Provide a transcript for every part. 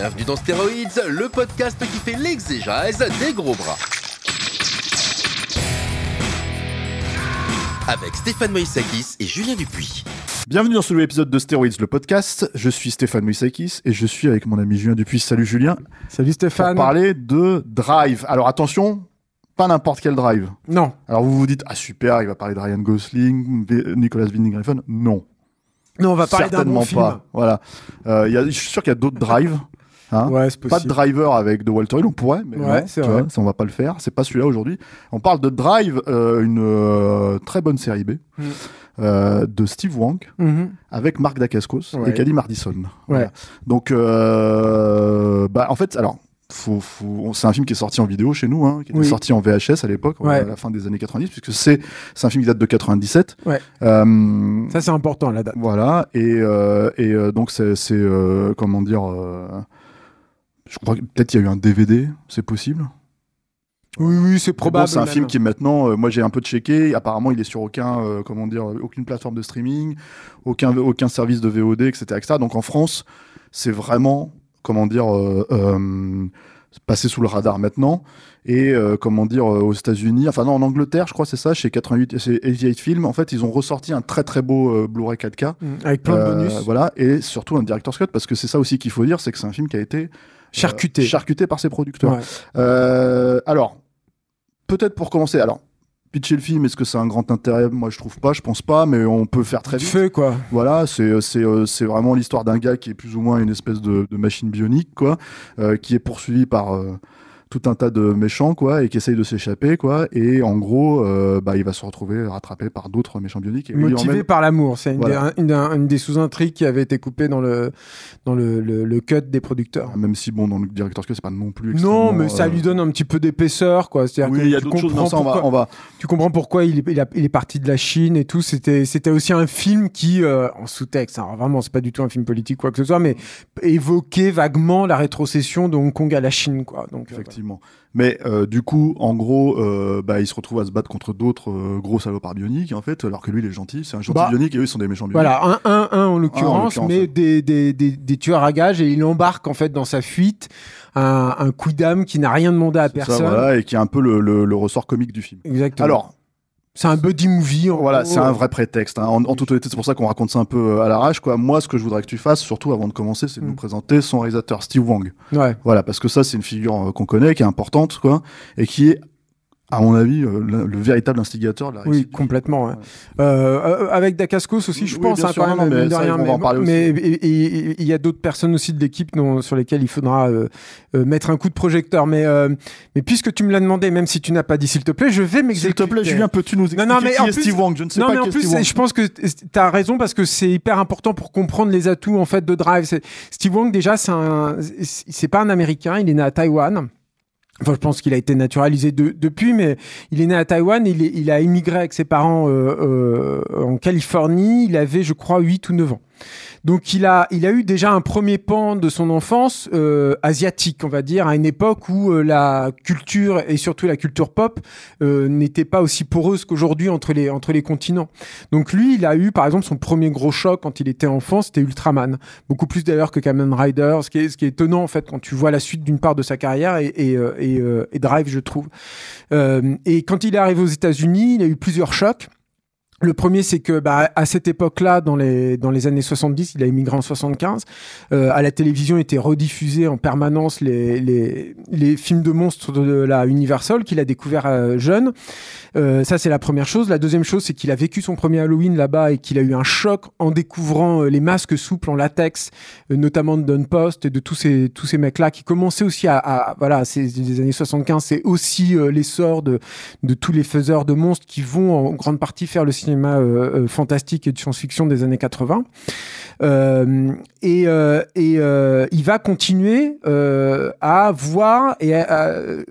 Bienvenue dans Stéroïdes, le podcast qui fait l'exégèse des gros bras. Avec Stéphane Moïsakis et Julien Dupuis. Bienvenue dans ce nouvel épisode de Steroids, le podcast. Je suis Stéphane Moïsakis et je suis avec mon ami Julien Dupuis. Salut Julien. Salut Pour Stéphane. parler de Drive. Alors attention, pas n'importe quel Drive. Non, Alors vous vous dites, ah super, il va parler de Ryan Gosling, Nicolas Winding Refn. Non. non, on va parler d'un Certainement bon film. pas. Voilà. Euh, il y a- je suis sûr qu'il y a d'autres Drives. Hein. Ouais, Pas de driver avec de Walter Hill, on pourrait, mais Ouais, non, c'est tu vrai. vois, ça on va pas le faire. C'est pas celui-là aujourd'hui. On parle de Drive, euh, une euh, très bonne série B Mm. euh, de Steve Wang Mhm. avec Marc Dacascos Ouais. et Cali Mardison. Voilà. Donc, bah, en fait, alors, faut, faut- c'est un film qui est sorti en vidéo chez nous, hein, qui était Oui. sorti en VHS à l'époque, Ouais. à la fin des années 90, puisque c'est c'est un film qui date de 97. Ouais. Euh, Ça, c'est important, la date. voilà, et, euh, et donc c'est, comment dire, euh, je crois que peut-être il y a eu un DVD, c'est possible? Oui, oui, c'est Bon, probable. c'est un même. film qui est maintenant, euh, moi j'ai un peu checké, apparemment il est sur aucun, euh, comment dire, aucune plateforme de streaming, aucun, aucun service de VOD, etc., etc. Donc en France, c'est vraiment, comment dire, euh, passé sous le radar maintenant. Et comment dire, aux États-Unis, enfin non, en Angleterre, je crois c'est ça, chez 88, chez 88 Films, en fait, ils ont ressorti un très très beau Blu-ray 4K. Mhm. Avec plein de bonus. Voilà, et surtout un director's cut, parce que c'est ça aussi qu'il faut dire, c'est que c'est un film qui a été Charcuté. charcuté par ses producteurs. Ouais. Euh, alors, peut-être pour commencer, alors, pitcher le film, est-ce que c'est un grand intérêt? Moi, je trouve pas, je pense pas, mais on peut faire très vite. Feu, quoi. Voilà, c'est c'est euh, c'est vraiment l'histoire d'un gars qui est plus ou moins une espèce de, de machine bionique, quoi, euh, qui est poursuivi par euh, tout un tas de méchants, quoi, et qui essaye de s'échapper, quoi, et en gros, euh, bah, il va se retrouver rattrapé par d'autres méchants bioniques. Et Motivé par l'amour. C'est une, Voilà. des, une, un- une des sous-intrigues qui avait été coupée dans le, dans le, le, le cut des producteurs. Même si, bon, dans le directeur que c'est pas non plus. Non, mais ça euh, lui donne un petit peu d'épaisseur, quoi. C'est-à-dire Oui, que il y a tu d'autres choses, ça, on va, pourquoi- on va, tu comprends pourquoi il est, il a- il est parti de la Chine et tout. C'était, c'était aussi un film qui, euh, en sous-texte, alors vraiment, c'est pas du tout un film politique quoi que ce soit, mais évoquait vaguement la rétrocession de Hong Kong à la Chine, quoi. Donc, euh, Mais euh, du coup, en gros, euh, bah, il se retrouve à se battre contre d'autres euh, gros salopards bioniques, en fait, alors que lui, il est gentil. C'est un gentil Bah, bionique et eux, ils sont des méchants bioniques. voilà, un, un, un en l'occurrence, l'occurrence, mais ouais. des, des, des, des tueurs à gages et il embarque en fait dans sa fuite un, un coup d'âme qui n'a rien demandé à ça, personne. voilà, et qui est un peu le, le- le ressort comique du film. Exactement. Alors, c'est un buddy movie. voilà, c'est un vrai prétexte. hein. En, en toute honnêteté, c'est pour ça qu'on raconte ça un peu euh, à l'arrache. Quoi. Moi, ce que je voudrais que tu fasses, surtout avant de commencer, c'est de Mm. nous présenter son réalisateur, Steve Wang. Ouais. Voilà, parce que ça, c'est une figure euh, qu'on connaît, qui est importante, quoi, et qui est, à mon avis, euh, le, le véritable instigateur de la Oui, complètement. ouais. Euh, avec Dacascos aussi, je Oui, pense, hein, sûr, quand non, même, mais de rien. mais en il y a d'autres personnes aussi de l'équipe sur lesquelles il faudra euh, euh, mettre un coup de projecteur. Mais, mais puisque tu me l'as demandé, même si tu n'as pas dit s'il te plaît, je vais S'il m'exécuter. te plaît, Julien, peux-tu nous expliquer Non, non, mais qui en est plus- Steve Wang? Je ne sais non, pas mais en qui est plus, Steve je pense que tu as raison parce que c'est hyper important pour comprendre les atouts en fait de Drive. Steve Wang, déjà, c'est un, c'est pas un Américain, il est né à Taïwan. Enfin, je pense qu'il a été naturalisé de- depuis, mais il est né à Taïwan. Il, il a immigré avec ses parents euh, euh, en Californie. Il avait, je crois, 8 ou 9 ans. Donc il a, il a eu déjà un premier pan de son enfance euh, asiatique, on va dire, à une époque où euh, la culture et surtout la culture pop euh, n'était pas aussi poreuse qu'aujourd'hui entre les, entre les continents. Donc lui, il a eu par exemple son premier gros choc quand il était enfant, c'était Ultraman. Beaucoup plus d'ailleurs que Kamen Rider, ce qui est, ce qui est étonnant en fait quand tu vois la suite d'une part de sa carrière et, et, euh, et, euh, et Drive, je trouve. Euh, et quand il est arrivé aux États-Unis, il a eu plusieurs chocs. Le premier, c'est que bah, à cette époque-là, dans les dans les années 70, il a immigré en 75. Euh, à la télévision, étaient rediffusés en permanence les, les les films de monstres de la Universal qu'il a découvert euh, jeune. Euh, ça, c'est la première chose. La deuxième chose, c'est qu'il a vécu son premier Halloween là-bas et qu'il a eu un choc en découvrant euh, les masques souples en latex, euh, notamment de Don Post et de tous ces tous ces mecs-là qui commençaient aussi à, à voilà, c'est des années 75, c'est aussi euh, l'essor de de tous les faiseurs de monstres qui vont en grande partie faire le cinéma cinéma euh, euh, fantastique et de science-fiction des années 80. Euh, et et il va continuer à voir et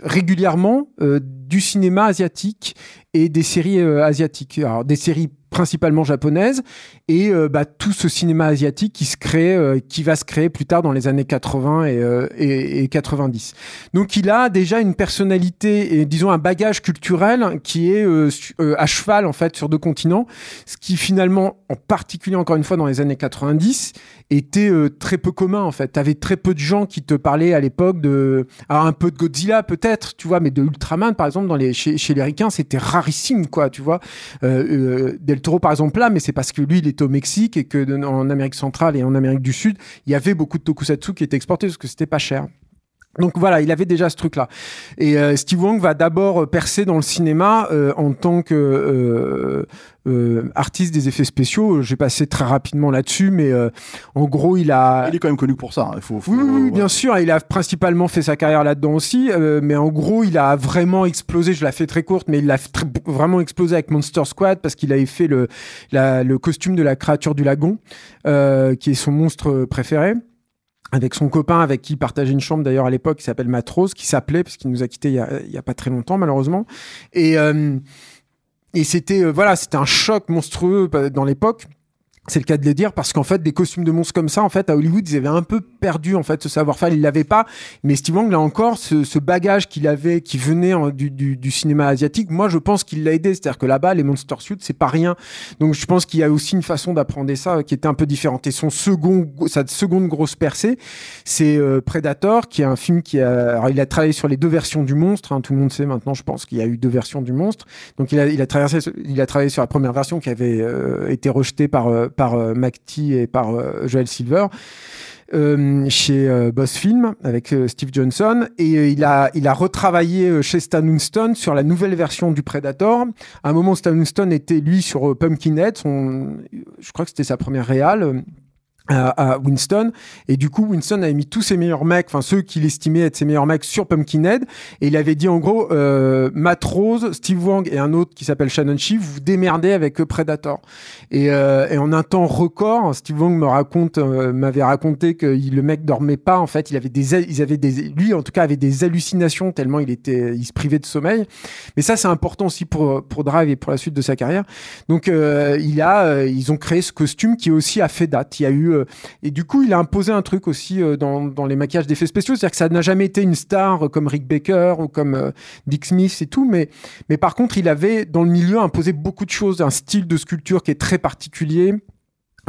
régulièrement du cinéma asiatique et des séries asiatiques. Alors des séries principalement japonaises et euh, bah, tout ce cinéma asiatique qui se crée, euh, qui va se créer plus tard dans les années 80 et, euh, et, et 90. Donc il a déjà une personnalité et disons un bagage culturel qui est euh, euh, à cheval en fait sur deux continents, ce qui finalement, en particulier encore une fois dans les années 90, était euh, très peu commun en fait. T'avais très peu de gens qui te parlaient à l'époque de, alors un peu de Godzilla peut-être, tu vois, mais de Ultraman par exemple dans les chez, chez les Ricains c'était rarissime quoi, tu vois. Euh, euh, Del Toro par exemple là, mais c'est parce que lui il était au Mexique et que en Amérique centrale et en Amérique du Sud il y avait beaucoup de tokusatsu qui étaient exportés parce que c'était pas cher. Donc voilà, il avait déjà ce truc-là. Et euh, Steve Wong va d'abord euh, percer dans le cinéma euh, en tant que euh, euh, artiste des effets spéciaux. J'ai passé très rapidement là-dessus, mais euh, en gros, il a. Il est quand même connu pour ça. hein. Il faut, faut- Oui, oui, oui, ouais. bien sûr. Il a principalement fait sa carrière là-dedans aussi, euh, mais en gros, il a vraiment explosé. Je la fais très courte, mais il a vraiment explosé avec Monster Squad parce qu'il avait fait le, la- le costume de la créature du lagon, euh, qui est son monstre préféré. Avec son copain, avec qui il partageait une chambre d'ailleurs à l'époque, qui s'appelle Matrose, qui s'appelait, parce qu'il nous a quittés il y a, il y a pas très longtemps malheureusement. Et, euh, et c'était euh, voilà, c'était un choc monstrueux euh, dans l'époque. C'est le cas de le dire parce qu'en fait des costumes de monstres comme ça en fait à Hollywood ils avaient un peu perdu en fait ce savoir-faire. Ils l'avaient pas. Mais Steve Wong là encore ce, ce bagage qu'il avait qui venait en- du, du, du cinéma asiatique moi je pense qu'il l'a aidé. C'est-à-dire que là-bas les monster suits c'est pas rien. Donc je pense qu'il y a aussi une façon d'apprendre ça euh, qui était un peu différente. Et son second sa seconde grosse percée c'est euh, Predator qui est un film qui a alors il a travaillé sur les deux versions du monstre hein, tout le monde sait maintenant je pense qu'il y a eu deux versions du monstre. Donc il a, il a, traversé, il a travaillé sur la première version qui avait euh, été rejetée par, euh, par euh, McTee et par euh, Joel Silver. euh, chez Boss Film avec Steve Johnson et il a il a retravaillé chez Stan Winston sur la nouvelle version du Predator. À un moment, Stan Winston était lui sur Pumpkinhead, je crois que c'était sa première réale. À, Winston. Et du coup Winston avait mis tous ses meilleurs mecs enfin ceux qu'il estimait être ses meilleurs mecs sur Pumpkinhead. Et il avait dit en gros euh, Matt Rose, Steve Wang et un autre qui s'appelle Shannon Chief vous démerdez avec Predator. Et, euh, et en un temps record Steve Wang me raconte euh, m'avait raconté que il- le mec dormait pas en fait. Il avait des ils avaient des lui en tout cas avait des hallucinations tellement il était il se privait de sommeil. Mais ça c'est important aussi pour pour Drive et pour la suite de sa carrière. Donc euh, il a euh, ils ont créé ce costume qui aussi a fait date. Il y a eu euh, et du coup, il a imposé un truc aussi euh, dans, les maquillages d'effets spéciaux, c'est-à-dire que ça n'a jamais été une star euh, comme Rick Baker ou comme Dick Smith et tout, mais, mais par contre, il avait dans le milieu imposé beaucoup de choses, un style de sculpture qui est très particulier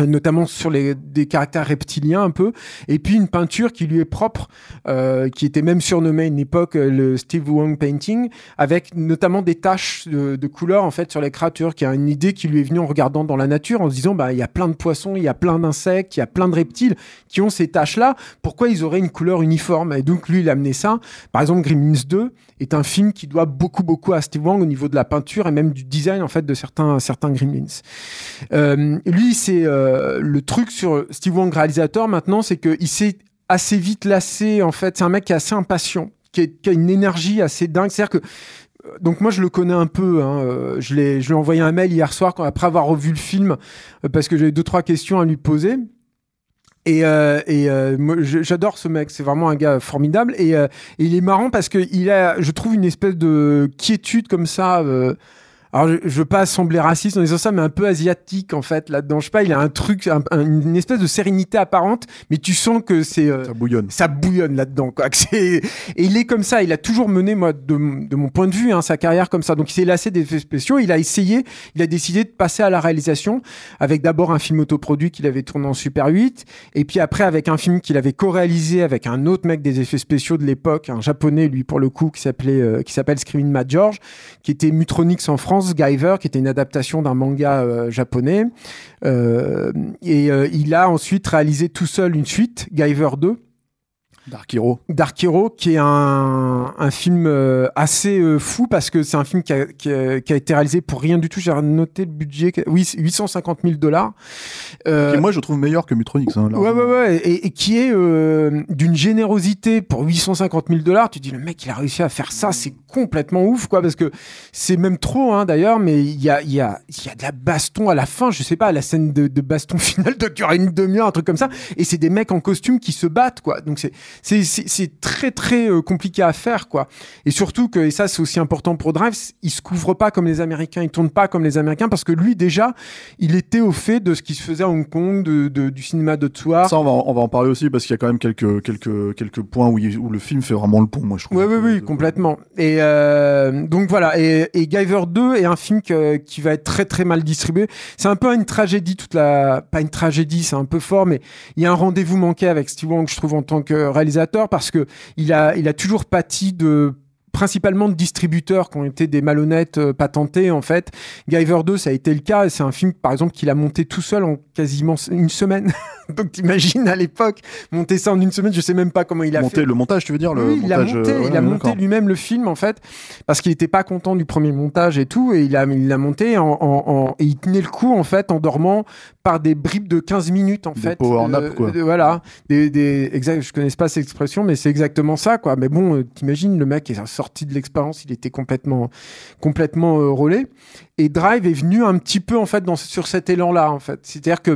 notamment sur des caractères reptiliens un peu, et puis une peinture qui lui est propre, euh, qui était même surnommée à une époque euh, le Steve Wong painting, avec notamment des taches de, de couleur en fait sur les créatures, qui a une idée qui lui est venue en regardant dans la nature, en se disant bah il y a plein de poissons, il y a plein d'insectes, il y a plein de reptiles qui ont ces taches-là, pourquoi ils auraient une couleur uniforme? Et donc lui il a amené ça. Par exemple Gremlins 2 est un film qui doit beaucoup beaucoup à Steve Wong au niveau de la peinture et même du design en fait de certains certains Gremlins. Euh, lui, c'est le truc sur Steve Wong réalisateur maintenant, c'est qu'il s'est assez vite lassé. En fait, c'est un mec qui est assez impatient, qui, a une énergie assez dingue. C'est-à-dire que euh, donc moi je le connais un peu. Hein, euh, je l'ai, je lui ai envoyé un mail hier soir après avoir revu le film euh, parce que j'avais deux trois questions à lui poser. Et, euh, euh, j'adore ce mec, c'est vraiment un gars formidable. Et, euh, et il est marrant parce que il a, je trouve, une espèce de quiétude comme ça. Alors, je, je veux pas sembler raciste en disant ça, mais un peu asiatique en fait là-dedans. Je sais pas, il a un truc, un- un- une espèce de sérénité apparente, mais tu sens que c'est euh, Ça bouillonne. ça bouillonne là-dedans. Quoi. Et il est comme ça. Il a toujours mené, moi, de, de mon point de vue, hein, sa carrière comme ça. Donc il s'est lassé des effets spéciaux. Il a essayé, il a décidé de passer à la réalisation avec d'abord un film autoproduit qu'il avait tourné en Super 8, et puis après avec un film qu'il avait co-réalisé avec un autre mec des effets spéciaux de l'époque, un japonais, lui pour le coup, qui s'appelait, euh, qui s'appelle Screaming Mad George, qui était Mutronix en France, Guyver, qui était une adaptation d'un manga euh, japonais. Euh, et euh, il a ensuite réalisé tout seul une suite, Guyver 2. Dark Hero. Dark Hero, qui est un, un film euh, assez euh, fou parce que c'est un film qui a, qui, a, qui a été réalisé pour rien du tout. J'ai noté le budget, oui, 850 000 dollars. Euh, moi je trouve meilleur que Mutronix. Hein, ouais, ouais, ouais, et, et qui est euh, d'une générosité pour 850 000 dollars. Tu dis le mec, il a réussi à faire ça, c'est complètement ouf, quoi, parce que c'est même trop, hein, d'ailleurs. Mais il y a, il y a, il y a de la baston à la fin. Je sais pas, la scène de, de baston finale de durer une demi-heure, un truc comme ça. Et c'est des mecs en costume qui se battent, quoi. Donc c'est c'est très très euh, compliqué à faire quoi. Et surtout que et ça c'est aussi important pour Drive, il se couvre pas comme les Américains, il tourne pas comme les Américains parce que lui déjà il était au fait de ce qui se faisait à Hong Kong, de, de du cinéma de soir. Ça on va, on va en parler aussi parce qu'il y a quand même quelques quelques quelques points où, il, où le film fait vraiment le pont moi je trouve. Oui oui oui complètement. Et euh, donc voilà et, et Guyver 2 est un film que, qui va être très très mal distribué. C'est un peu une tragédie toute la pas une tragédie c'est un peu fort mais il y a un rendez-vous manqué avec Steve Wong je trouve en tant que réalisateur parce que il a, il a toujours pâti de principalement de distributeurs qui ont été des malhonnêtes euh, patentés en fait. Guyver 2 ça a été le cas, c'est un film par exemple qu'il a monté tout seul en quasiment une semaine. Donc t'imagines à l'époque monter ça en une semaine, je sais même pas comment il a fait. Le montage, tu veux dire le oui, montage, il a monté, euh, ouais, monté lui-même le film en fait parce qu'il était pas content du premier montage et tout et il a il l'a monté en, en- en- et il tenait le coup en fait en dormant par des bribes de 15 minutes en Des fait. power nap, quoi. de- voilà, des, des exact, je connais pas cette expression mais c'est exactement ça quoi. Mais bon, euh, t'imagines le mec est sorti de l'expérience, il était complètement complètement euh, relais et Drive est venu un petit peu en fait dans sur cet élan là en fait. C'est-à-dire que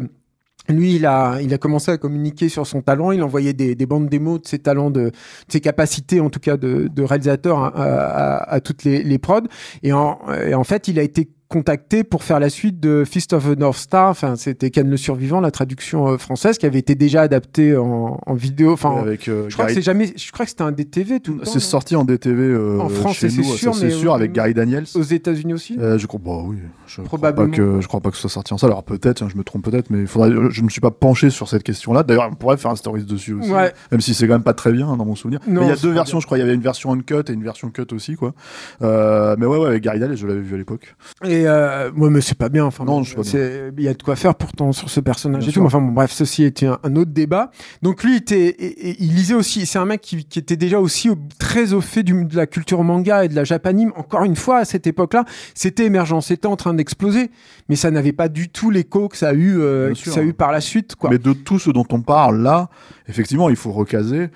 lui, il a, il a commencé à communiquer sur son talent. Il envoyait des, des bandes démos de ses talents, de, ses capacités, en tout cas, de, réalisateur à, à- à toutes les, les prods. Et en, et en fait, il a été contacté pour faire la suite de Fist of the North Star. Enfin, c'était Ken le Survivant, la traduction euh, française, qui avait été déjà adaptée en, en vidéo. Enfin, avec euh, je crois que c'est jamais, je crois que c'était un DTV tout c'est sorti en DTV euh, En France, c'est sûr, c'est sûr avec Gary Daniels. Aux États-Unis aussi. Euh, je crois, bah oui, je Probablement. Crois pas que, je crois pas que ce soit sorti en salle. Alors peut-être, hein, je me trompe peut-être, mais faudrait, je me suis pas penché sur cette question-là. D'ailleurs, on pourrait faire un stories dessus aussi. Ouais. Même si c'est quand même pas très bien hein, dans mon souvenir. Non, mais il y a deux versions, bien. je crois. Il y avait une version uncut et une version cut aussi, quoi. Mais ouais, ouais, avec Gary Daniels, je l'avais vu à l'époque. Et euh, ouais, mais c'est pas bien. Enfin, Non, Il y a de quoi faire pourtant sur ce personnage Bien et tout. sûr. Mais Enfin bon, bref, ceci était un, un autre débat. Donc lui était, et- et il lisait aussi. C'est un mec qui, qui était déjà aussi au- très au fait du, de la culture manga et de la japanime. Encore une fois, à cette époque-là, c'était émergent, c'était en train d'exploser, mais ça n'avait pas du tout l'écho que ça a eu, euh, Bien que sûr. ça a eu par la suite, quoi. Mais de tout ce dont on parle là, effectivement, il faut recaser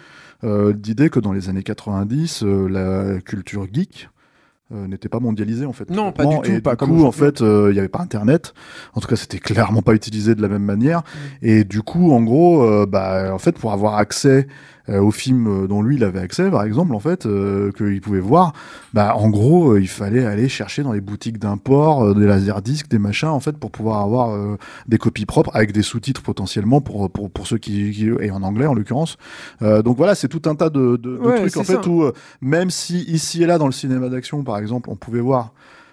euh, l'idée que dans les années 90, euh, la culture geek euh, n'était pas mondialisée en fait. Non, pas du tout, Et pas du comme coup, en fait, euh, il n'y avait pas Internet. En tout cas, c'était clairement pas utilisé de la même manière. Et du coup, en gros, euh, bah, en fait, pour avoir accès euh, aux films euh, dont lui il avait accès, par exemple, en fait, euh, qu'il pouvait voir, bah, en gros, euh, il fallait aller chercher dans les boutiques d'import euh, des laserdiscs, des machins, en fait, pour pouvoir avoir euh, des copies propres avec des sous-titres potentiellement pour, pour, pour ceux qui, qui et en anglais en l'occurrence. Euh, donc voilà, c'est tout un tas de, de, de Ouais, trucs en fait ça. où euh, même si ici et là dans le cinéma d'action par exemple, on pouvait voir euh, euh,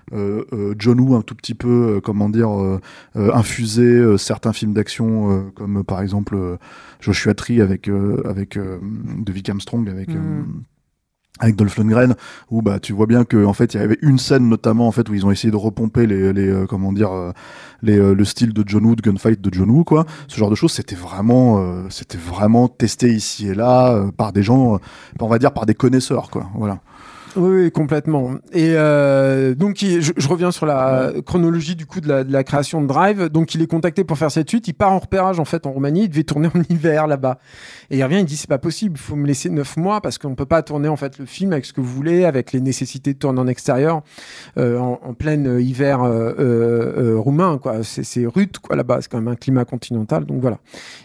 John Woo un tout petit peu, euh, comment dire, euh, euh, infuser euh, certains films d'action euh, comme euh, par exemple euh, Joshua Tree avec euh, avec euh, de Vic Armstrong avec euh, Mm. avec Dolph Lundgren où bah tu vois bien que en fait il y avait une scène notamment en fait où ils ont essayé de repomper les, les euh, comment dire euh, les, euh, le style de John Woo de gunfight de John Woo quoi. Ce genre de choses c'était vraiment euh, c'était vraiment testé ici et là euh, par des gens euh, on va dire par des connaisseurs quoi. Voilà Oui, oui, complètement. Et euh, donc, il- je, je reviens sur la chronologie du coup de la, de la création de Drive. Donc, il est contacté pour faire cette suite. Il part en repérage en fait en Roumanie. Il devait tourner en hiver là-bas. Et il revient. Il dit c'est pas possible. Il faut me laisser neuf mois parce qu'on peut pas tourner en fait le film avec ce que vous voulez, avec les nécessités de tourner en extérieur euh, en, en plein euh, hiver euh, euh, roumain. Quoi, c'est c'est rude quoi là-bas. C'est quand même un climat continental. Donc voilà.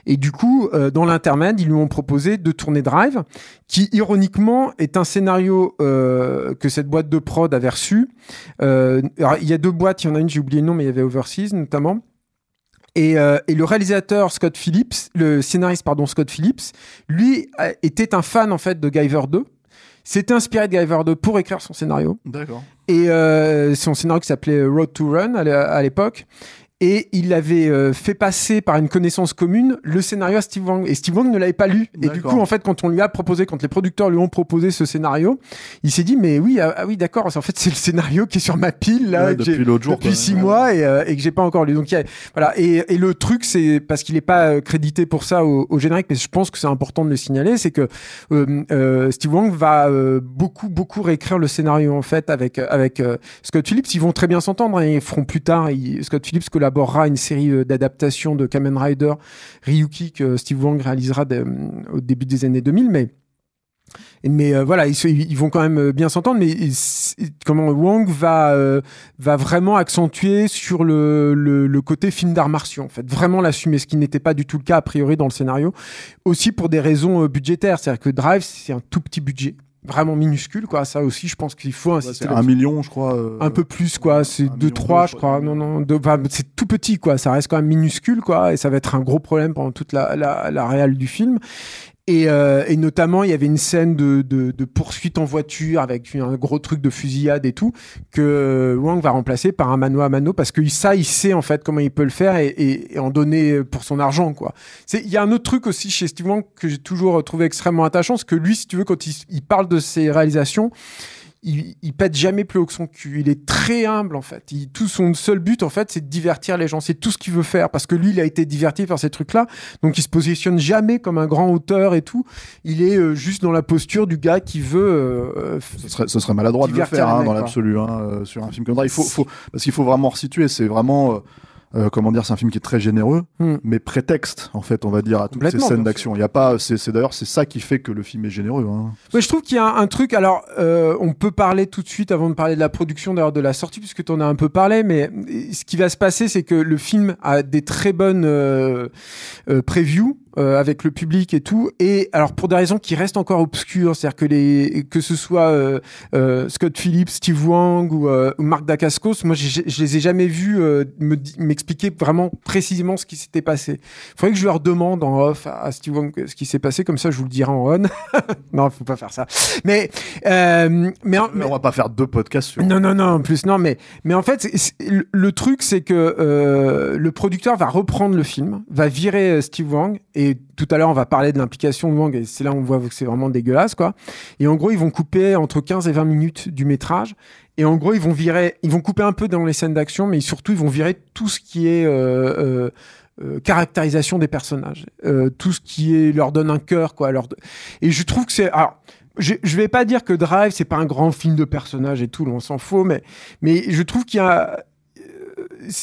Et du coup, dans l'intermède, ils lui ont proposé de tourner Drive, qui ironiquement est un scénario euh, que cette boîte de prod avait reçu. Euh, alors, il y a deux boîtes, il y en a une, j'ai oublié le nom, mais il y avait Overseas notamment. Et, euh, et le réalisateur Scott Phillips, le scénariste pardon Scott Phillips, lui a- était un fan en fait de Guyver 2. S'était inspiré de Guyver 2 pour écrire son scénario d'accord et euh, son scénario qui s'appelait Road to Run à l'époque. Et il avait euh, fait passer par une connaissance commune le scénario à Steve Wang. Et Steve Wang ne l'avait pas lu. Et du coup en fait quand on lui a proposé quand les producteurs lui ont proposé ce scénario il s'est dit mais oui ah, ah oui d'accord en fait c'est le scénario qui est sur ma pile là Ouais, depuis l'autre jour, depuis quoi. six Ouais. mois et, euh, et que j'ai pas encore lu. Donc y a- voilà. Et, et le truc c'est parce qu'il est pas euh, crédité pour ça au, au générique mais je pense que c'est important de le signaler c'est que euh, euh, Steve Wang va euh, beaucoup beaucoup réécrire le scénario en fait avec avec Scott Phillips. Ils vont très bien s'entendre hein, ils feront plus tard Scott Phillips collaborera à une série euh, d'adaptations de Kamen Rider Ryuki que Steve Wang réalisera de- au début des années 2000 mais mais euh, voilà, ils, vont quand même euh, bien s'entendre. Mais comment Wang va euh, va vraiment accentuer sur le, le, côté film d'art martiaux, en fait, vraiment l'assumer, ce qui n'était pas du tout le cas a priori dans le scénario. Aussi pour des raisons euh, budgétaires, c'est-à-dire que Drive c'est un tout petit budget, vraiment minuscule, quoi. Ça aussi, je pense qu'il faut insister. un million, je crois. euh, Un peu plus, quoi. C'est un 2 million 3 deux, je crois. Non, non. enfin, c'est tout petit, quoi. Ça reste quand même minuscule, quoi. Et ça va être un gros problème pendant toute la, la, la réale du film. Et, euh, et notamment, il y avait une scène de, de, de poursuite en voiture avec un gros truc de fusillade et tout que Wang va remplacer par un mano à mano parce que ça, il sait en fait comment il peut le faire et, et, et en donner pour son argent, quoi. Il y a un autre truc aussi chez Steve Wang que j'ai toujours trouvé extrêmement attachant, c'est que lui, si tu veux, quand il, il parle de ses réalisations, il, il pète jamais plus haut que son cul. Il est très humble en fait. Il, tout son seul but en fait, c'est de divertir les gens. C'est tout ce qu'il veut faire parce que lui, il a été diverti par ces trucs-là. Donc, il se positionne jamais comme un grand auteur et tout. Il est euh, juste dans la posture du gars qui veut. euh, euh, Ce serait, ce serait maladroit de le faire hein, dans l'absolu hein, euh, sur un film comme ça. Il faut, faut, parce qu'il faut vraiment resituer. C'est vraiment, euh, comment dire, c'est un film qui est très généreux, Hmm. mais prétexte en fait, on va dire à toutes ces scènes d'action. Il y a pas, c'est d'ailleurs c'est ça qui fait que le film est généreux. Hein. Ouais, je trouve qu'il y a un, un truc. Alors, euh, on peut parler tout de suite avant de parler de la production, d'ailleurs de la sortie, puisque tu en as un peu parlé. Mais euh, ce qui va se passer, c'est que le film a des très bonnes euh, euh, previews. Euh, avec le public et tout et alors pour des raisons qui restent encore obscures c'est-à-dire que les que ce soit euh, euh, Scott Phillips, Steve Wang ou, euh, ou Marc Dacascos moi j'ai- je les ai jamais vus euh, me m'expliquer vraiment précisément ce qui s'était passé il faudrait que je leur demande en off à, à Steve Wang ce qui s'est passé comme ça je vous le dirai en on non, faut pas faire ça. Mais, euh, mais, en- Mais on va pas faire deux podcasts sur. non, non, non, en plus, non, mais, mais en fait, le- le truc, c'est que euh, le producteur va reprendre le film, va virer Steve Wang, et tout à l'heure, on va parler de l'implication de Wang, et c'est là où on voit que c'est vraiment dégueulasse, quoi. Et en gros, ils vont couper entre 15 et 20 minutes du métrage, et en gros, ils vont couper un peu dans les scènes d'action, mais surtout, ils vont virer tout ce qui est euh, euh, euh, caractérisation des personnages, tout ce qui est leur donne un cœur, quoi. Et je trouve que c'est, alors, je, je vais pas dire que Drive c'est pas un grand film de personnages et tout, on s'en fout, mais mais je trouve qu'il y a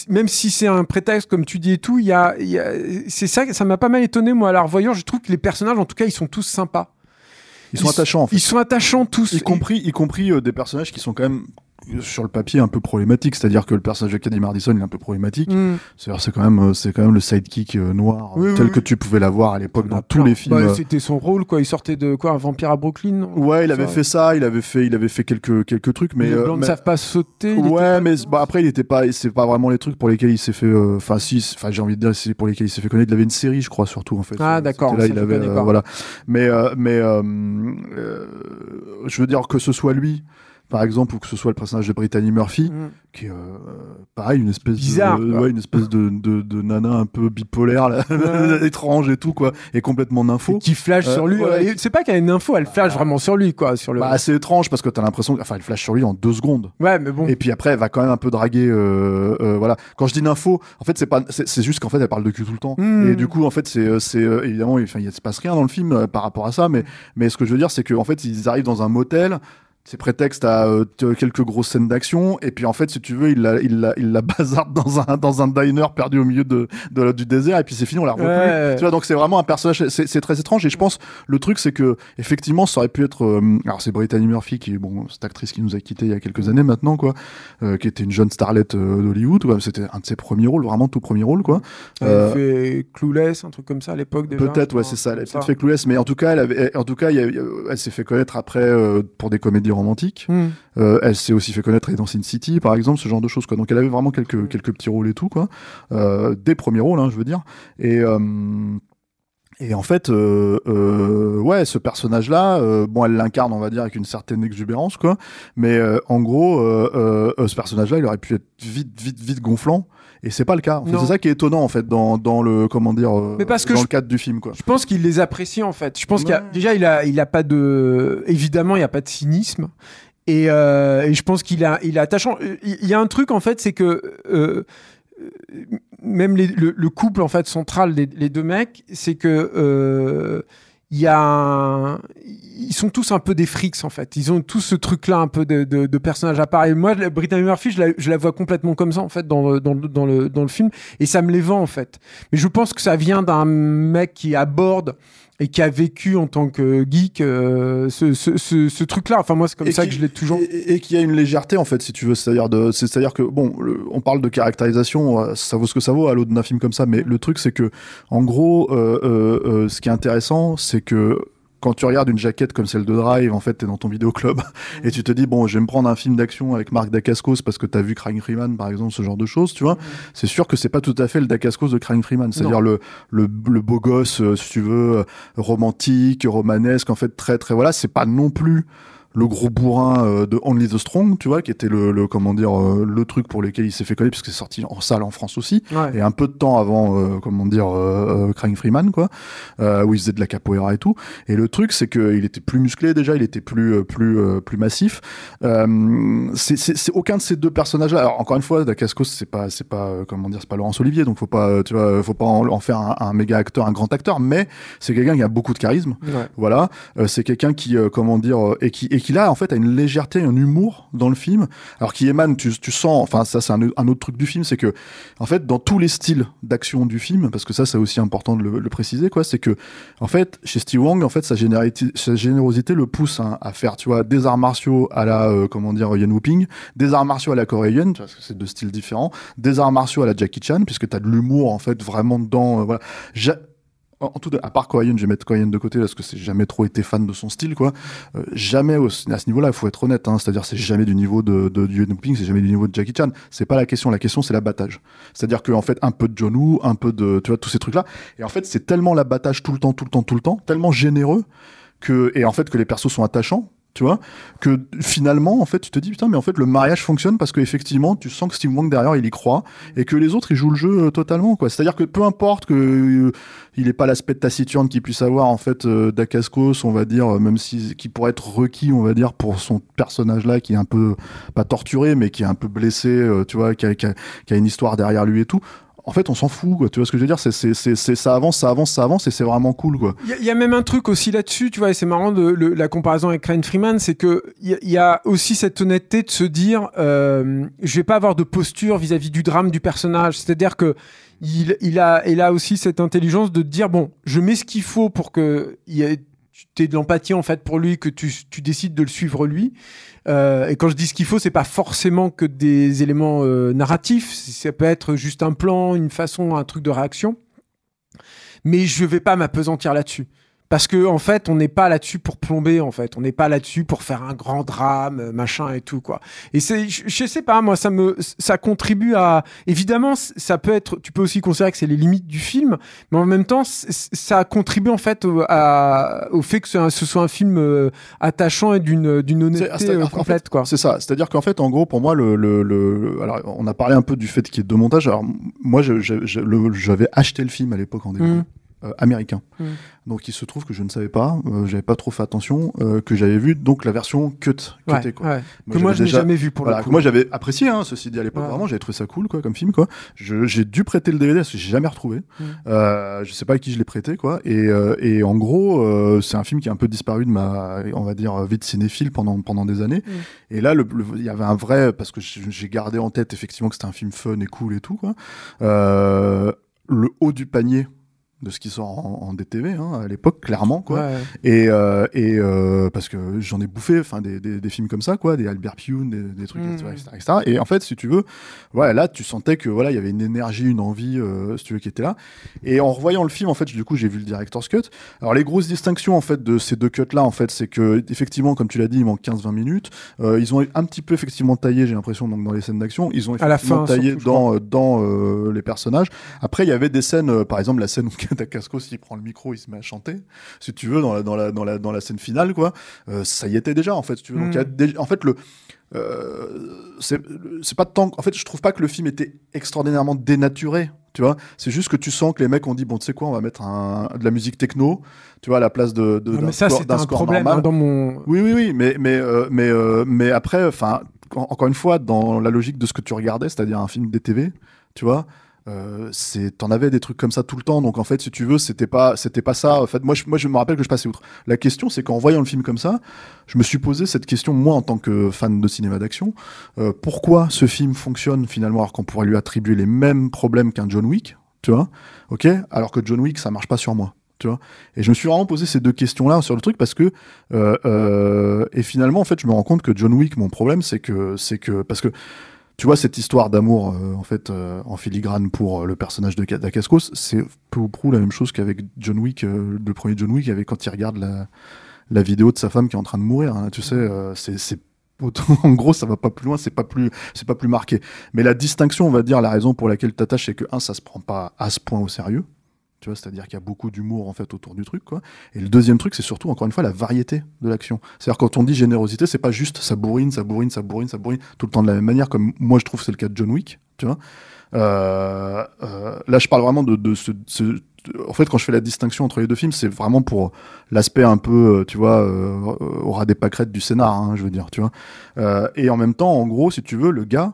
même si c'est un prétexte comme tu dis et tout, il y a, a c'est ça, ça m'a pas mal étonné moi à la revoyant. Je trouve que les personnages, en tout cas, ils sont tous sympas. Ils sont attachants en fait. Ils sont attachants tous. y compris, y compris euh, des personnages qui sont quand même sur le papier un peu problématiques. C'est-à-dire que le personnage de Caddy Mardison il est un peu problématique. Mm. C'est-à-dire c'est quand même, euh, c'est quand même le sidekick euh, noir Oui, euh, oui, tel oui. que tu pouvais l'avoir à l'époque en dans a tous plein. les films. Bah, euh, C'était son rôle, quoi. Il sortait de quoi, un vampire à Brooklyn? Ouais, il avait Ça. fait ça, il avait fait, il avait fait quelques quelques trucs, mais les euh, blancs ne savent pas sauter. Ouais, pas- mais bah, après il était pas, c'est pas vraiment les trucs pour lesquels il s'est fait. euh, Enfin, si, c'est- enfin j'ai envie de dire c'est pour lesquels il s'est fait connaître. Il avait une série, je crois surtout en fait. Ah, Euh, d'accord, Là, ça, il avait, euh, voilà. Mais euh, mais euh, euh, je veux dire que ce soit lui. Par exemple, ou que ce soit le personnage de Brittany Murphy, Mm. qui est euh, pareil, une espèce Bizarre, de, ouais, une espèce de, de, de nana un peu bipolaire, là, étrange et tout quoi, et complètement Et nympho. qui flash Euh, sur lui. ouais. C'est pas qu'elle a une info, elle flash vraiment sur lui, quoi. Sur le... Bah, c'est étrange parce que t'as l'impression, que- enfin, elle flash sur lui en deux secondes. ouais, mais bon. Et puis après, elle va quand même un peu draguer. euh, euh, voilà. Quand je dis l'info, en fait, c'est pas, c'est juste qu'en fait, elle parle de cul tout le temps. Mm. Et du coup, en fait, c'est, c'est évidemment, il se passe rien dans le film par rapport à ça. Mais, mais ce que je veux dire, c'est qu'en fait, ils arrivent dans un motel. C'est prétexte à euh, quelques grosses scènes d'action et puis en fait si tu veux il la, il la, il la bazarde dans un dans un diner perdu au milieu de, de- du désert et puis c'est fini on la revoit Ouais. plus tu vois donc c'est vraiment un personnage c'est très étrange et je pense le truc c'est que effectivement ça aurait pu être euh, alors c'est Brittany Murphy qui est bon cette actrice qui nous a quitté il y a quelques années maintenant quoi euh, qui était une jeune starlette d'Hollywood c'était un de ses premiers rôles vraiment tout premier rôle quoi Elle fait Clueless, un truc comme ça à l'époque déjà. Peut-être, ouais, c'est ça. Elle a peut-être fait Clueless, mais en tout cas, elle, avait, elle- en tout cas, elle s'est fait connaître après pour des comédies romantiques. Hmm. Euh, elle s'est aussi fait connaître dans Sin City, par exemple, ce genre de choses. Quoi. Donc, elle avait vraiment Mm. quelques quelques petits rôles et tout, quoi. Euh, des premiers rôles, hein, je veux dire. Et euh, et en fait, euh, euh, ouais, ce personnage-là, euh, bon, elle l'incarne, on va dire, avec une certaine exubérance, quoi. Mais en gros, ce personnage-là, il aurait pu être vite, vite, vite gonflant. Et c'est pas le cas. En fait. C'est ça qui est étonnant en fait dans, dans le comment dire euh, Mais parce que dans je- le cadre du film quoi. Je pense qu'il les apprécie en fait. Je pense qu'il a, déjà il a, il a pas de, évidemment il y a pas de cynisme. Et, euh, et je pense qu'il a, il est attachant. Il y a un truc en fait, c'est que euh, même les- le, le couple en fait central des les deux mecs, c'est que euh, il y a, un- ils sont tous un peu des frics en fait. Ils ont tous ce truc-là un peu de, de, de personnage à part. Et moi, Brittany Murphy, je la, je la vois complètement comme ça en fait dans, le, dans, le, dans le film, et ça me les vend en fait. Mais je pense que ça vient d'un mec qui aborde et qui a vécu en tant que geek euh, ce, ce, ce, ce truc-là. Enfin moi, c'est comme Et ça qui- que je l'ai toujours. Et, y a une légèreté en fait, si tu veux. C'est-à-dire de, c'est- c'est-à-dire que bon, le- on parle de caractérisation, euh, ça vaut ce que ça vaut à l'autre d'un film comme ça. Mais le truc c'est que, en gros, euh, ce qui est intéressant, c'est que quand tu regardes une jaquette comme celle de Drive, en fait, t'es dans ton vidéoclub et tu te dis bon, je vais me prendre un film d'action avec Marc Dacascos parce que t'as vu Crying Freeman par exemple, ce genre de choses, tu vois. C'est sûr que c'est pas tout à fait le Dacascos de Crying Freeman, c'est-à-dire le, le le beau gosse, euh, si tu veux, euh, romantique, romanesque, en fait très très voilà, c'est pas non plus le gros bourrin euh, de Only the Strong, tu vois, qui était le, le comment dire euh, le truc pour lequel il s'est fait connaître puisque c'est sorti en salle en France aussi. Ouais. et un peu de temps avant euh, comment dire Crying Freeman quoi euh, où il faisait de la capoeira et tout. Et le truc c'est que il était plus musclé déjà il était plus plus euh, plus massif. Euh, c'est aucun de ces deux personnages là alors encore une fois Dacascos c'est pas c'est pas euh, comment dire c'est pas Laurence Olivier donc faut pas tu vois faut pas en, en faire un, un méga acteur un grand acteur mais c'est quelqu'un qui a beaucoup de charisme. Ouais. voilà, Euh, c'est quelqu'un qui, euh, comment dire, et qui, et qui là, en fait, a une légèreté, un humour dans le film, alors qui émane, tu, tu sens, enfin, ça, c'est un, autre truc du film, c'est que, en fait, dans tous les styles d'action du film, parce que ça, c'est aussi important de le, le préciser, quoi, c'est que, en fait, chez Steve Wong, en fait, sa générosité, le pousse hein, à faire, tu vois, des arts martiaux à la, euh, comment dire, Yan Whooping, des arts martiaux à la coréenne, parce que c'est deux styles différents, des arts martiaux à la Jackie Chan, puisque t'as de l'humour, en fait, vraiment dedans, euh, voilà. En tout à part Koyen, je vais mettre Koyen de côté parce que c'est jamais trop été fan de son style quoi. Euh, jamais au- à ce niveau-là, il faut être honnête. Hein, C'est-à-dire c'est jamais du niveau de, de du Ping, c'est jamais du niveau de Jackie Chan. C'est pas la question. La question c'est l'abattage. C'est-à-dire que en fait un peu de John Woo, un peu de tu vois tous ces trucs là. Et en fait c'est tellement l'abattage tout le temps, tout le temps, tout le temps, tellement généreux que et en fait que les persos sont attachants. Tu vois que finalement en fait tu te dis putain mais en fait le mariage fonctionne parce que effectivement tu sens que Steve Wong derrière il y croit et que les autres ils jouent le jeu euh, totalement quoi. C'est à dire que peu importe que euh, il pas l'aspect taciturne qu'il puisse avoir en fait euh, d'Akascos on va dire euh, même si qui pourrait être requis on va dire pour son personnage là qui est un peu pas torturé mais qui est un peu blessé tu vois qui a une histoire derrière lui et tout en fait on s'en fout quoi. Tu vois ce que je veux dire? C'est c'est c'est ça avance ça avance ça avance et c'est vraiment cool quoi. Il y, y a même un truc aussi là-dessus, tu vois, et c'est marrant de le- la comparaison avec Ryan Freeman, c'est que il y, y a aussi cette honnêteté de se dire, euh, je vais pas avoir de posture vis-à-vis du drame du personnage. C'est-à-dire que il, il a, il a aussi cette intelligence de dire, bon, je mets ce qu'il faut pour que il y ait tu aies de l'empathie en fait pour lui, que tu, tu décides de le suivre lui. Euh, et quand je dis ce qu'il faut, c'est pas forcément que des éléments euh, narratifs. Ça peut être juste un plan, une façon, un truc de réaction mais je vais pas m'apesantir là-dessus. Parce que en fait, on n'est pas là-dessus pour plomber. En fait, on n'est pas là-dessus pour faire un grand drame, euh, machin et tout quoi. Et c'est, je, je sais pas, moi, ça me, ça contribue à. Évidemment, ça peut être. Tu peux aussi considérer que c'est les limites du film, mais en même temps, ça contribue en fait au, à- au fait que ce, ce soit un film euh, attachant et d'une, d'une honnêteté euh, en complète fait, quoi. C'est ça. C'est-à-dire qu'en fait, en gros, pour moi, le, le, le- alors, on a parlé un peu du fait qu'il y ait deux montages. Alors, moi, j'avais acheté le film à l'époque en DVD. Mhm. Euh, américain. Mhm. Donc il se trouve que je ne savais pas, euh, j'avais pas trop fait attention, euh, que j'avais vu donc la version cut, Ouais, cutée, quoi. ouais. que moi, je n'ai jamais vu pour voilà, le que coup. moi j'avais apprécié, hein, ceci dit à l'époque, Ouais. vraiment, j'avais trouvé ça cool, quoi, comme film, quoi. J'ai dû prêter le DVD parce que j'ai jamais retrouvé. Mm. Euh, je sais pas à qui je l'ai prêté, quoi. Et, et en gros, c'est un film qui a un peu disparu de ma, on va dire, vie de cinéphile pendant pendant des années. Mm. Et là, il y avait un vrai, parce que j'ai gardé en tête effectivement que c'était un film fun et cool et tout, quoi. Le haut du panier de ce qui sort en, en DTV hein, à l'époque clairement quoi Ouais. et, euh, et euh, parce que j'en ai bouffé enfin des, des, des films comme ça quoi des Albert Pune des, des trucs Mm. etc., etc., etc. et en fait si tu veux voilà là tu sentais que voilà il y avait une énergie une envie euh, si tu veux qui était là et en revoyant le film en fait du coup j'ai vu le director's cut alors les grosses distinctions en fait de ces deux cuts là en fait c'est que effectivement comme tu l'as dit il manque 15-20 minutes Euh, ils ont un petit peu effectivement taillé j'ai l'impression donc dans les scènes d'action ils ont À la effectivement fin, taillé surtout, dans euh, dans euh, les personnages après il y avait des scènes euh, par exemple la scène où Dacascos il prend le micro il se met à chanter si tu veux dans la dans la dans la dans la scène finale quoi euh, ça y était déjà en fait si tu veux. Donc, il y a Mm. déjà- en fait le euh, c'est c'est pas tant. En fait, je trouve pas que le film était extraordinairement dénaturé. Tu vois, c'est juste que tu sens que les mecs ont dit bon, tu sais quoi, on va mettre un, de la musique techno, tu vois, à la place de, de Non, d'un mais ça, d'un un score problème normal. hein, dans mon. Oui, oui, oui, mais mais euh, mais euh, mais après, enfin, en- encore une fois, dans la logique de ce que tu regardais, c'est-à-dire un film DTV, tu vois. Euh, t'en avais des trucs comme ça tout le temps donc en fait si tu veux c'était pas c'était pas ça. En fait moi je, moi je me rappelle que je passais outre. La question c'est qu'en voyant le film comme ça je me suis posé cette question moi en tant que fan de cinéma d'action euh, pourquoi ce film fonctionne finalement alors qu'on pourrait lui attribuer les mêmes problèmes qu'un John Wick tu vois? Ok? Alors que John Wick ça marche pas sur moi tu vois? Et je me suis vraiment posé ces deux questions là sur le truc parce que euh, euh, et finalement en fait je me rends compte que John Wick mon problème c'est que c'est que parce que tu vois cette histoire d'amour euh, en fait euh, en filigrane pour euh, le personnage de Dacascos c'est peu ou prou la même chose qu'avec John Wick euh, le premier John Wick avec quand il regarde la la vidéo de sa femme qui est en train de mourir hein, tu sais euh, c'est en gros ça va pas plus loin c'est pas plus c'est pas plus marqué. Mais la distinction on va dire la raison pour laquelle t'attaches c'est que un ça se prend pas à ce point au sérieux c'est-à-dire qu'il y a beaucoup d'humour en fait autour du truc quoi. Et le deuxième truc c'est surtout encore une fois la variété de l'action. C'est-à-dire quand on dit générosité c'est pas juste ça bourrine ça bourrine ça bourrine ça bourrine tout le temps de la même manière comme moi je trouve c'est le cas de John Wick tu vois. Euh, euh, là je parle vraiment de, ce, en fait quand je fais la distinction entre les deux films c'est vraiment pour l'aspect un peu euh, tu vois euh, au des pâquerettes du scénar hein, je veux dire tu vois. Et en même temps en gros si tu veux le gars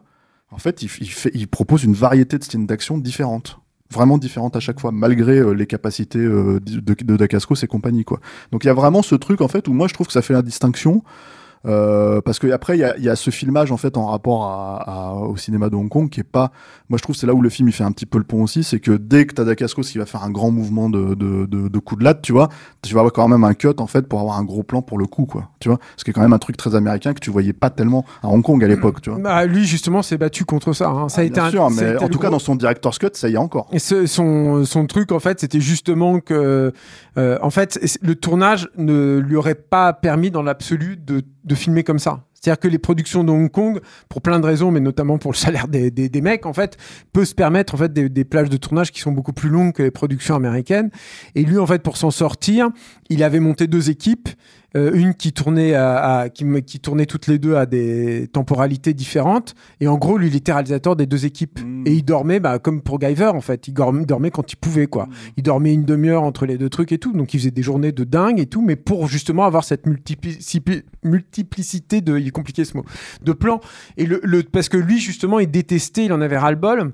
en fait il, il fait il propose une variété de styles d'action différentes vraiment différentes à chaque fois malgré euh, les capacités euh, de, de Dacascos et compagnie quoi. Donc il y a vraiment ce truc en fait où moi je trouve que ça fait la distinction euh, parce que après il y a, y a ce filmage en fait en rapport à, à- au cinéma de Hong Kong qui est pas moi je trouve c'est là où le film il fait un petit peu le pont aussi c'est que dès que t'as Dacascos qui va faire un grand mouvement de, de, de, de coup de latte tu vois tu vas avoir quand même un cut en fait pour avoir un gros plan pour le coup quoi tu vois ce qui est quand même un truc très américain que tu voyais pas tellement à Hong Kong à l'époque tu vois Bah, lui, justement, s'est battu contre ça. hein. Ça a Ah, été bien un- sûr mais en tout cas dans son director's cut ça y est encore Et ce- son, son truc, en fait, c'était justement que, euh, en fait, le tournage ne lui aurait pas permis dans l'absolu de, de filmer comme ça. C'est-à-dire que les productions de Hong Kong, pour plein de raisons, mais notamment pour le salaire des, mecs, en fait, peut se permettre en fait des, des plages de tournage qui sont beaucoup plus longues que les productions américaines. Et lui, en fait, pour s'en sortir, il avait monté deux équipes. Euh, une qui tournait à, à- qui, qui tournait toutes les deux à des temporalités différentes. Et en gros lui il était réalisateur des deux équipes. Mm. et il dormait bah, comme pour Guyver en fait. Il dormait, quand il pouvait quoi. Il dormait une demi-heure entre les deux trucs et tout. Donc il faisait des journées de dingue et tout. Mais pour justement avoir cette multipli- multiplicité de il est compliqué ce mot de plans. Et le, le- parce que lui justement il détestait il en avait ras le bol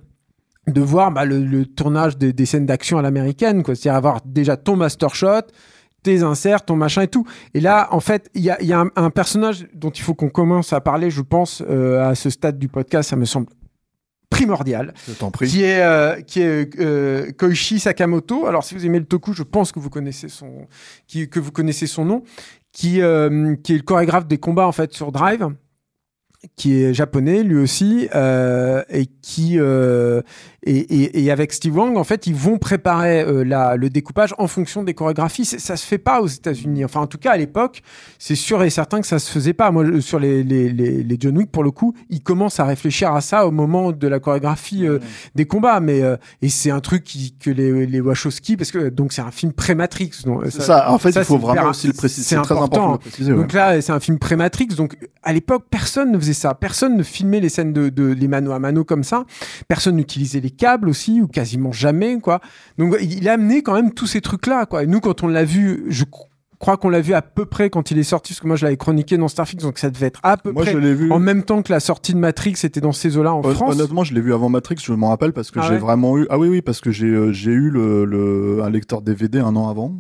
de voir bah, le, le tournage des, des scènes d'action à l'américaine quoi. C'est-à-dire avoir déjà ton master shot tes inserts, ton machin et tout. Et là, en fait, il y a, il y a un, un personnage dont il faut qu'on commence à parler, je pense, euh, à ce stade du podcast, ça me semble primordial, je t'en prie qui est, euh, qui est euh, Koichi Sakamoto. Alors, si vous aimez le toku, je pense que vous connaissez son, qui, que vous connaissez son nom, qui, qui est le chorégraphe des combats en fait sur Drive, qui est japonais lui aussi, euh, et qui euh, et, et, et avec Steve Wang, en fait, ils vont préparer euh, la, le découpage en fonction des chorégraphies. Ça se fait pas aux États-Unis. Enfin, en tout cas, à l'époque, c'est sûr et certain que ça se faisait pas. Moi, sur les, les, les, les John Wick, pour le coup, ils commencent à réfléchir à ça au moment de la chorégraphie euh, des combats. Mais euh, et c'est un truc qui, que les, les Wachowski, parce que donc c'est un film pré-Matrix. donc, c'est ça en fait ça, il faut vraiment aussi le préciser c'est c'est très important ouais. donc là, c'est un film pré-Matrix. Donc à l'époque, personne ne faisait ça. Personne ne filmait les scènes de, de les mano à mano comme ça. Personne n'utilisait les câbles aussi, ou quasiment jamais, quoi. Donc il a amené quand même tous ces trucs-là, quoi. Et nous, quand on l'a vu, je cro- crois qu'on l'a vu à peu près quand il est sorti, parce que moi je l'avais chroniqué dans Starfix, donc ça devait être à peu moi près je vu en même temps que la sortie de Matrix était dans ces eaux-là en Hon- France. Honnêtement, je l'ai vu avant Matrix, je m'en rappelle parce que Ah j'ai ouais vraiment eu. Ah oui, oui, parce que j'ai euh, j'ai eu le, le- un lecteur DVD un an avant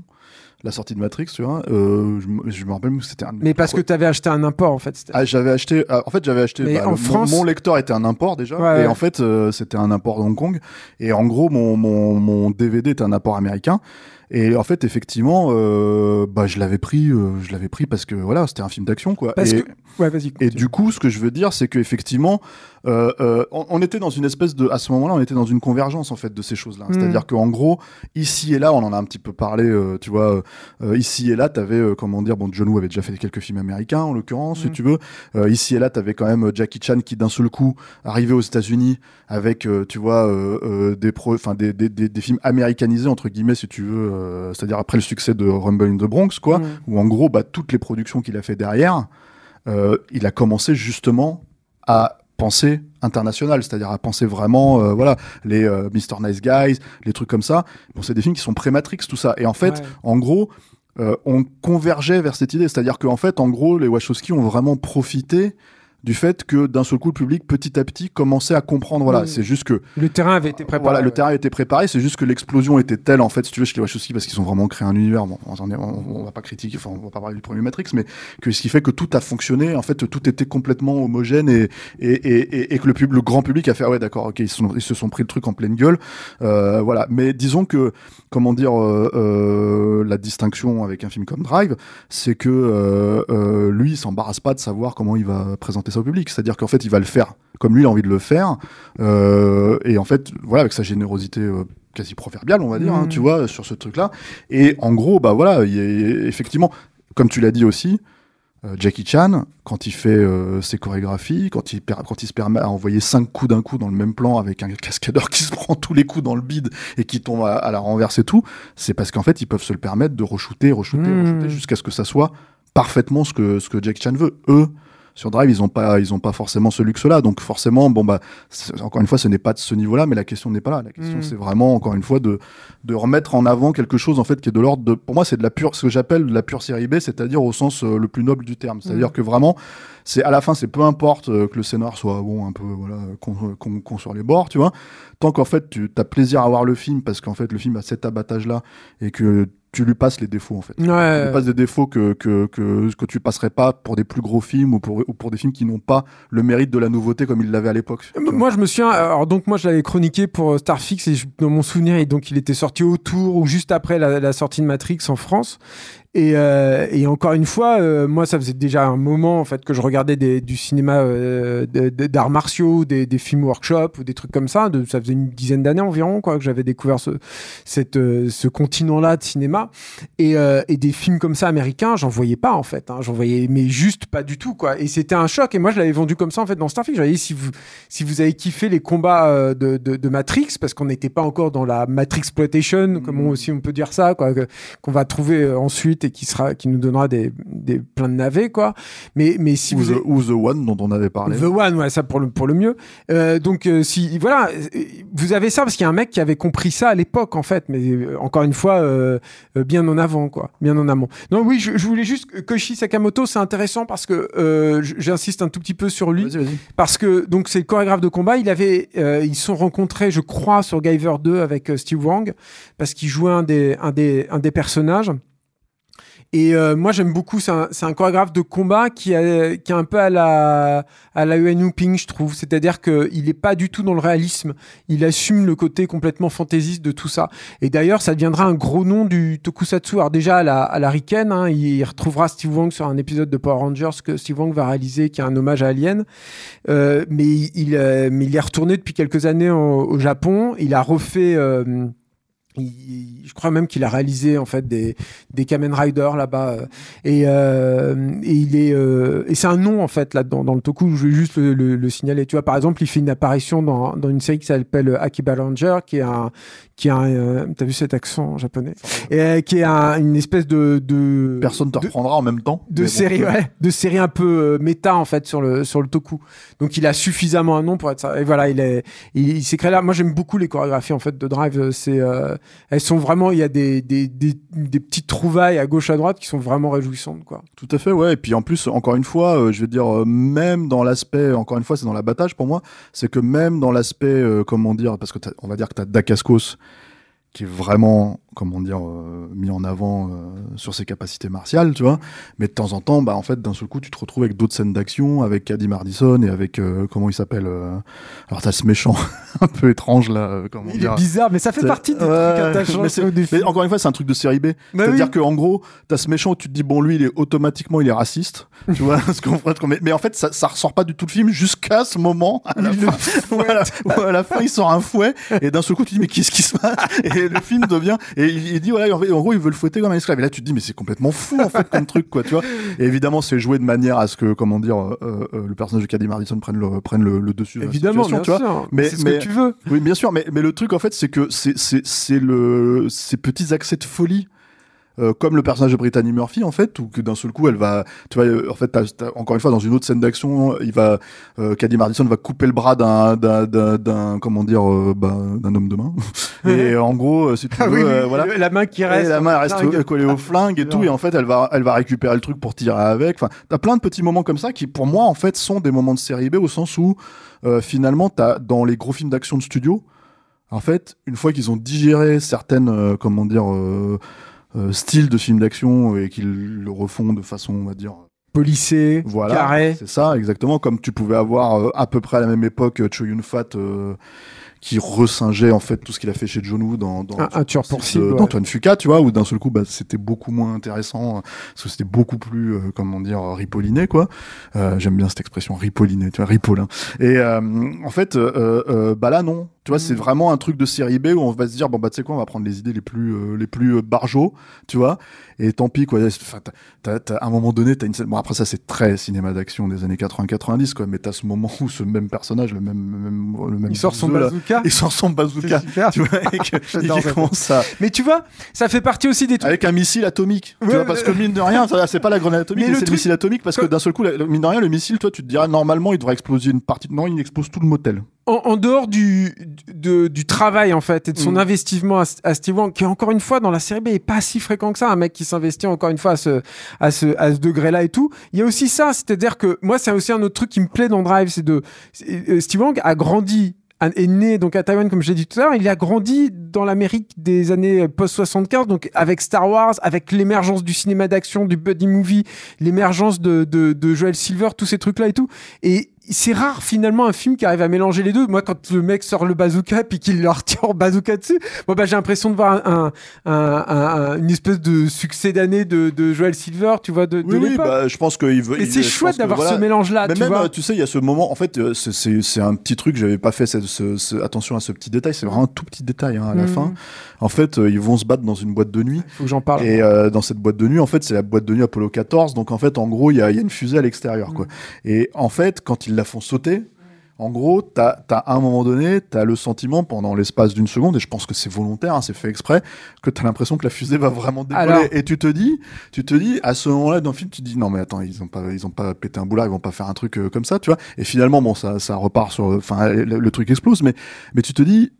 la sortie de Matrix, tu vois. Euh, je, me- je me rappelle que c'était un. Mais parce que tu avais acheté un import, en fait. Ah, j'avais acheté. ah, en fait, j'avais acheté. Bah, en le- mon- France- mon, lecteur était un import déjà, Ouais, et ouais. en fait, euh, c'était un import de Hong Kong. Et en gros, mon, mon, mon DVD était un import américain. Et en fait, effectivement, euh, bah, je l'avais pris, euh, je l'avais pris parce que voilà, c'était un film d'action, quoi. Parce et, que. Ouais, et du coup, ce que je veux dire, c'est qu'effectivement, euh, euh, on, on était dans une espèce de, à ce moment-là, on était dans une convergence en fait de ces choses-là. Mm. C'est-à-dire qu'en gros, ici et là, on en a un petit peu parlé, euh, tu vois, ici et là, t'avais, comment dire, bon, John Woo avait déjà fait quelques films américains, en l'occurrence, si Mm. tu veux. Ici et là, t'avais quand même Jackie Chan qui, d'un seul coup, arrivait aux États-Unis avec, tu vois, des, pro, des, des, des, des films américanisés entre guillemets, si tu veux, c'est-à-dire après le succès de Rumble in the Bronx, quoi Mm. où en gros, bah, toutes les productions qu'il a fait derrière, euh, il a commencé justement à penser international, c'est-à-dire à penser vraiment, euh, voilà, les euh, Mr. Nice Guys, les trucs comme ça. Bon, c'est des films qui sont pré-Matrix, tout ça. Et en fait, Ouais. en gros, euh, on convergeait vers cette idée, c'est-à-dire qu'en fait, en gros, les Wachowski ont vraiment profité du fait que d'un seul coup le public petit à petit commençait à comprendre voilà Mm. c'est juste que Le terrain avait été préparé. voilà, le terrain était préparé, c'est juste que l'explosion était telle en fait, si tu veux, chez les Wachowski, parce qu'ils ont vraiment créé un univers. Bon, on, est- on- on va pas critiquer, enfin, on va pas parler du premier Matrix, mais que ce qui fait que tout a fonctionné, en fait, tout était complètement homogène et et, et, et, et que le, pub, le grand public a fait ah ouais d'accord, ok, ils, sont- ils se sont pris le truc en pleine gueule, euh, voilà. Mais disons que comment dire, euh, euh, la distinction avec un film comme Drive, c'est que euh, euh, lui, il s'embarrasse pas de savoir comment il va présenter ça au public. C'est-à-dire qu'en fait, il va le faire comme lui il a envie de le faire. Euh, et en fait, voilà, avec sa générosité euh, quasi proverbiale, on va dire, hein, Mhm. tu vois, sur ce truc-là. Et en gros, bah voilà, il effectivement, comme tu l'as dit aussi, euh, Jackie Chan, quand il fait euh, ses chorégraphies, quand il, quand il se permet à envoyer cinq coups d'un coup dans le même plan avec un cascadeur qui se prend tous les coups dans le bide et qui tombe à, à la renverse et tout, c'est parce qu'en fait, ils peuvent se le permettre de re-shooter, re-shooter, re-shooter jusqu'à ce que ça soit parfaitement ce que, ce que Jackie Chan veut. Eux, sur Drive, ils ont pas, ils ont pas forcément ce luxe-là. Donc forcément, bon bah, encore une fois, ce n'est pas de ce niveau-là, mais la question n'est pas là. La question, Mm. c'est vraiment encore une fois de de remettre en avant quelque chose en fait qui est de l'ordre de. Pour moi, c'est de la pure, ce que j'appelle de la pure série B, c'est-à-dire au sens euh, le plus noble du terme. C'est-à-dire Mm. que vraiment, c'est à la fin, c'est peu importe euh, que le scénar soit bon un peu voilà con, con- con sur les bords, tu vois. Tant qu'en fait, tu as plaisir à voir le film parce qu'en fait, le film a cet abattage-là et que tu lui passes les défauts en fait. Tu lui passes des défauts que, que, que, que tu passerais pas pour des plus gros films ou pour, ou pour des films qui n'ont pas le mérite de la nouveauté comme ils l'avaient à l'époque. Moi, je me souviens, alors donc moi, je l'avais chroniqué pour euh, Starfix et je- dans mon souvenir, et donc il était sorti autour ou juste après la, la sortie de Matrix en France. Et, euh, et encore une fois, euh, moi, ça faisait déjà un moment en fait que je regardais des- du cinéma euh, d'arts martiaux, des, des films workshop ou des trucs comme ça. De, ça faisait une dizaine d'années environ quoi que j'avais découvert ce, cette, ce continent-là de cinéma. Et, et des films comme ça américains, j'en voyais pas en fait. Hein, j'en voyais, mais juste pas du tout quoi. Et c'était un choc. Et moi, je l'avais vendu comme ça en fait dans Starfix. J'avais dit si vous si vous avez kiffé les combats de, de, de Matrix, parce qu'on n'était pas encore dans la Matrix exploitation, comme on, aussi on peut dire ça, quoi, qu'on va trouver euh, et qui sera, qui nous donnera des, des plein de navets, quoi. Mais, mais si ou, vous the, ou The One dont on avait parlé. The One, ouais, ça pour le, pour le mieux. Euh, donc, euh, si, voilà, vous avez ça parce qu'il y a un mec qui avait compris ça à l'époque, en fait, mais euh, encore une fois, euh, bien en avant, quoi, bien en amont. Non, oui, je, je voulais juste, Koshi Sakamoto, c'est intéressant parce que j'insiste un tout petit peu sur lui Vas-y, vas-y. parce que donc c'est le chorégraphe de combat. Il avait, ils se sont rencontrés, je crois, sur Guyver 2 avec Steve Wang parce qu'il jouait un des, un des, un des personnages. Et euh, moi j'aime beaucoup. C'est un, un chorégraphe de combat qui, a, qui est un peu à la, à la Yuen Ping, je trouve. C'est-à-dire que il est pas du tout dans le réalisme. Il assume le côté complètement fantaisiste de tout ça. Et d'ailleurs, ça deviendra un gros nom du tokusatsu. Alors déjà à la, à la Riken, hein, il retrouvera Steve Wang sur un épisode de Power Rangers que Steve Wang va réaliser, qui est un hommage à Alien. Euh, mais il, euh, mais il est retourné depuis quelques années au, au Japon. Il a refait. Je crois même qu'il a réalisé en fait des, des Kamen Rider là-bas euh, et, euh, et il est euh, et c'est un nom en fait là-dedans dans le toku. Je vais juste le signaler. Tu vois par exemple il fait une apparition dans, dans une série qui s'appelle Akiba Ranger qui est un qui est un euh, t'as vu cet accent japonais et euh, qui est un- une espèce de, de Personne te de- reprendra en même temps. de bon, série, ouais, de série un peu euh, méta en fait sur le sur le toku. Donc il a suffisamment un nom pour être ça. Et voilà, il est il, il s'est créé là. Moi j'aime beaucoup les chorégraphies en fait de Drive. C'est euh, elles sont vraiment il y a des, des des des petites trouvailles à gauche à droite qui sont vraiment réjouissantes quoi. Tout à fait, ouais. Et puis en plus, encore une fois, euh, je veux dire, euh, même dans l'aspect, encore une fois, c'est dans l'abattage pour moi, c'est que même dans l'aspect, euh, comment dire, parce que t'as- on va dire que tu as Dacascos qui est vraiment, comment dire, euh, mis en avant euh, sur ses capacités martiales, tu vois. Mais de temps en temps, bah en fait, d'un seul coup, tu te retrouves avec d'autres scènes d'action, avec Caddy Mardison et avec euh, comment il s'appelle. alors t'as ce méchant un peu étrange là, comment Il dire. est bizarre, mais ça fait partie des trucs mais encore une fois, c'est un truc de série B. Bah C'est-à-dire oui. que en gros, t'as ce méchant où tu te dis bon lui, il est automatiquement il est raciste, tu vois, mais, en fait ça, ça ressort pas du tout le film jusqu'à ce moment. À la, fin, à la fin il sort un fouet et d'un seul coup tu te dis mais qu'est-ce qui se passe? Et le film devient et il, il dit voilà en, fait, en gros il veut le fouetter comme un esclave et là tu te dis mais c'est complètement fou en fait comme truc quoi, tu vois. Et évidemment c'est joué de manière à ce que comment dire euh, euh, le personnage de Caddy Madison prenne le prenne le, le dessus. Évidemment, situation, bien tu vois. sûr. Mais- c'est ce mais- que tu veux. Oui, bien sûr, mais, mais le truc en fait, c'est que c'est c'est c'est le ces petits accès de folie euh, comme le personnage de Brittany Murphy en fait, ou que d'un seul coup elle va, tu vois, euh, en fait, t'as- t'as- encore une fois dans une autre scène d'action, il va, euh, Caddy Madison va couper le bras d'un, d'un, comment dire, euh, bah, d'un homme de main. et en gros, euh, si tu veux, Ah oui, euh, oui, voilà. la main qui Et reste. la main elle reste collée au flingue et tout, et en fait elle va, elle va récupérer le truc pour tirer avec. Enfin, t'as plein de petits moments comme ça qui, pour moi, en fait, sont des moments de série B au sens où euh, finalement, t'as dans les gros films d'action de studio, en fait, une fois qu'ils ont digéré certaines, euh, comment dire, euh, styles de films d'action et qu'ils le refont de façon, on va dire, Polissé, voilà, carré. c'est ça, exactement, comme tu pouvais avoir euh, à peu près à la même époque euh, Cho Yun Fat euh, qui resingeait en fait tout ce qu'il a fait chez John Woo dans, dans Un, un tueur pour cible. ouais. d'Antoine Fuqua, tu vois, où d'un seul coup, bah, c'était beaucoup moins intéressant, euh, parce que c'était beaucoup plus, euh, comment dire, ripolliné, quoi. J'aime bien cette expression, ripolliné, tu vois, ripolin. Et euh, en fait, bah là, non. Tu vois, Mm. c'est vraiment un truc de série B où on va se dire, bon, bah, tu sais quoi, on va prendre les idées les plus, euh, les plus euh, barjots, tu vois, et tant pis, quoi. Enfin, à un moment donné, t'as une scène, bon, après, ça, c'est très cinéma d'action des années 80-90, quoi, mais t'as ce moment où ce même personnage, le même, le même, le même Il sort son là, bazooka. il sort son bazooka. Super. Tu vois, et que- et commence à, Mais tu vois, ça fait partie aussi des trucs. avec un missile atomique. tu vois, parce que mine de rien, c'est pas la grenade atomique, Mais le c'est le missile atomique parce que d'un seul coup, la- mine de rien, le missile, toi, tu te dirais normalement, il devrait exploser une partie. Non, il explose tout le motel. En, en dehors du, de- du travail en fait et de son Mm. investissement à, à Steve Wang, qui encore une fois dans la série B est pas si fréquent que ça, un mec qui s'investit encore une fois à ce, à ce, à ce degré-là et tout. Il y a aussi ça, c'est-à-dire que moi c'est aussi un autre truc qui me plaît dans Drive, c'est de euh, Steve Wang a grandi est né donc à Taïwan comme je l'ai dit tout à l'heure, il a grandi dans l'Amérique des années post 75 donc avec Star Wars, avec l'émergence du cinéma d'action, du buddy movie, l'émergence de, de, de Joel Silver, tous ces trucs là et tout et c'est rare finalement un film qui arrive à mélanger les deux. Moi, quand le mec sort le bazooka puis qu'il leur tire bazooka dessus, moi, bah, j'ai l'impression de voir un, un- un- un- une espèce de succès d'année de, de Joel Silver, tu vois, de, de Oui, bah, je pense qu'il veut. Et c'est chouette d'avoir voilà. ce mélange-là, Mais tu même, vois. euh, tu sais, il y a ce moment. En fait, euh, c'est- un petit truc. J'avais pas fait cette- ce- ce- attention à ce petit détail. C'est vraiment un tout petit détail hein, à la Mhm. fin. En fait, euh, ils vont se battre dans une boîte de nuit. Faut que j'en parle. Et euh, dans cette boîte de nuit, en fait, c'est la boîte de nuit Apollo 14. Donc, en fait, en gros, il y a, il y a une fusée à l'extérieur. quoi. Et en fait, quand ils la font sauter, en gros, t'as as, à un moment donné, t'as le sentiment pendant l'espace d'une seconde, et je pense que c'est volontaire, hein, c'est fait exprès, que t'as l'impression que la fusée va vraiment décoller. Alors- Et tu te dis, tu te dis, à ce moment-là dans le film, tu te dis, non mais attends, ils ont pas, ils ont pas pété un boulard, ils vont pas faire un truc euh, comme ça, tu vois. Et finalement, bon, ça, ça repart sur, enfin, le, le truc explose, mais, mais tu te dis.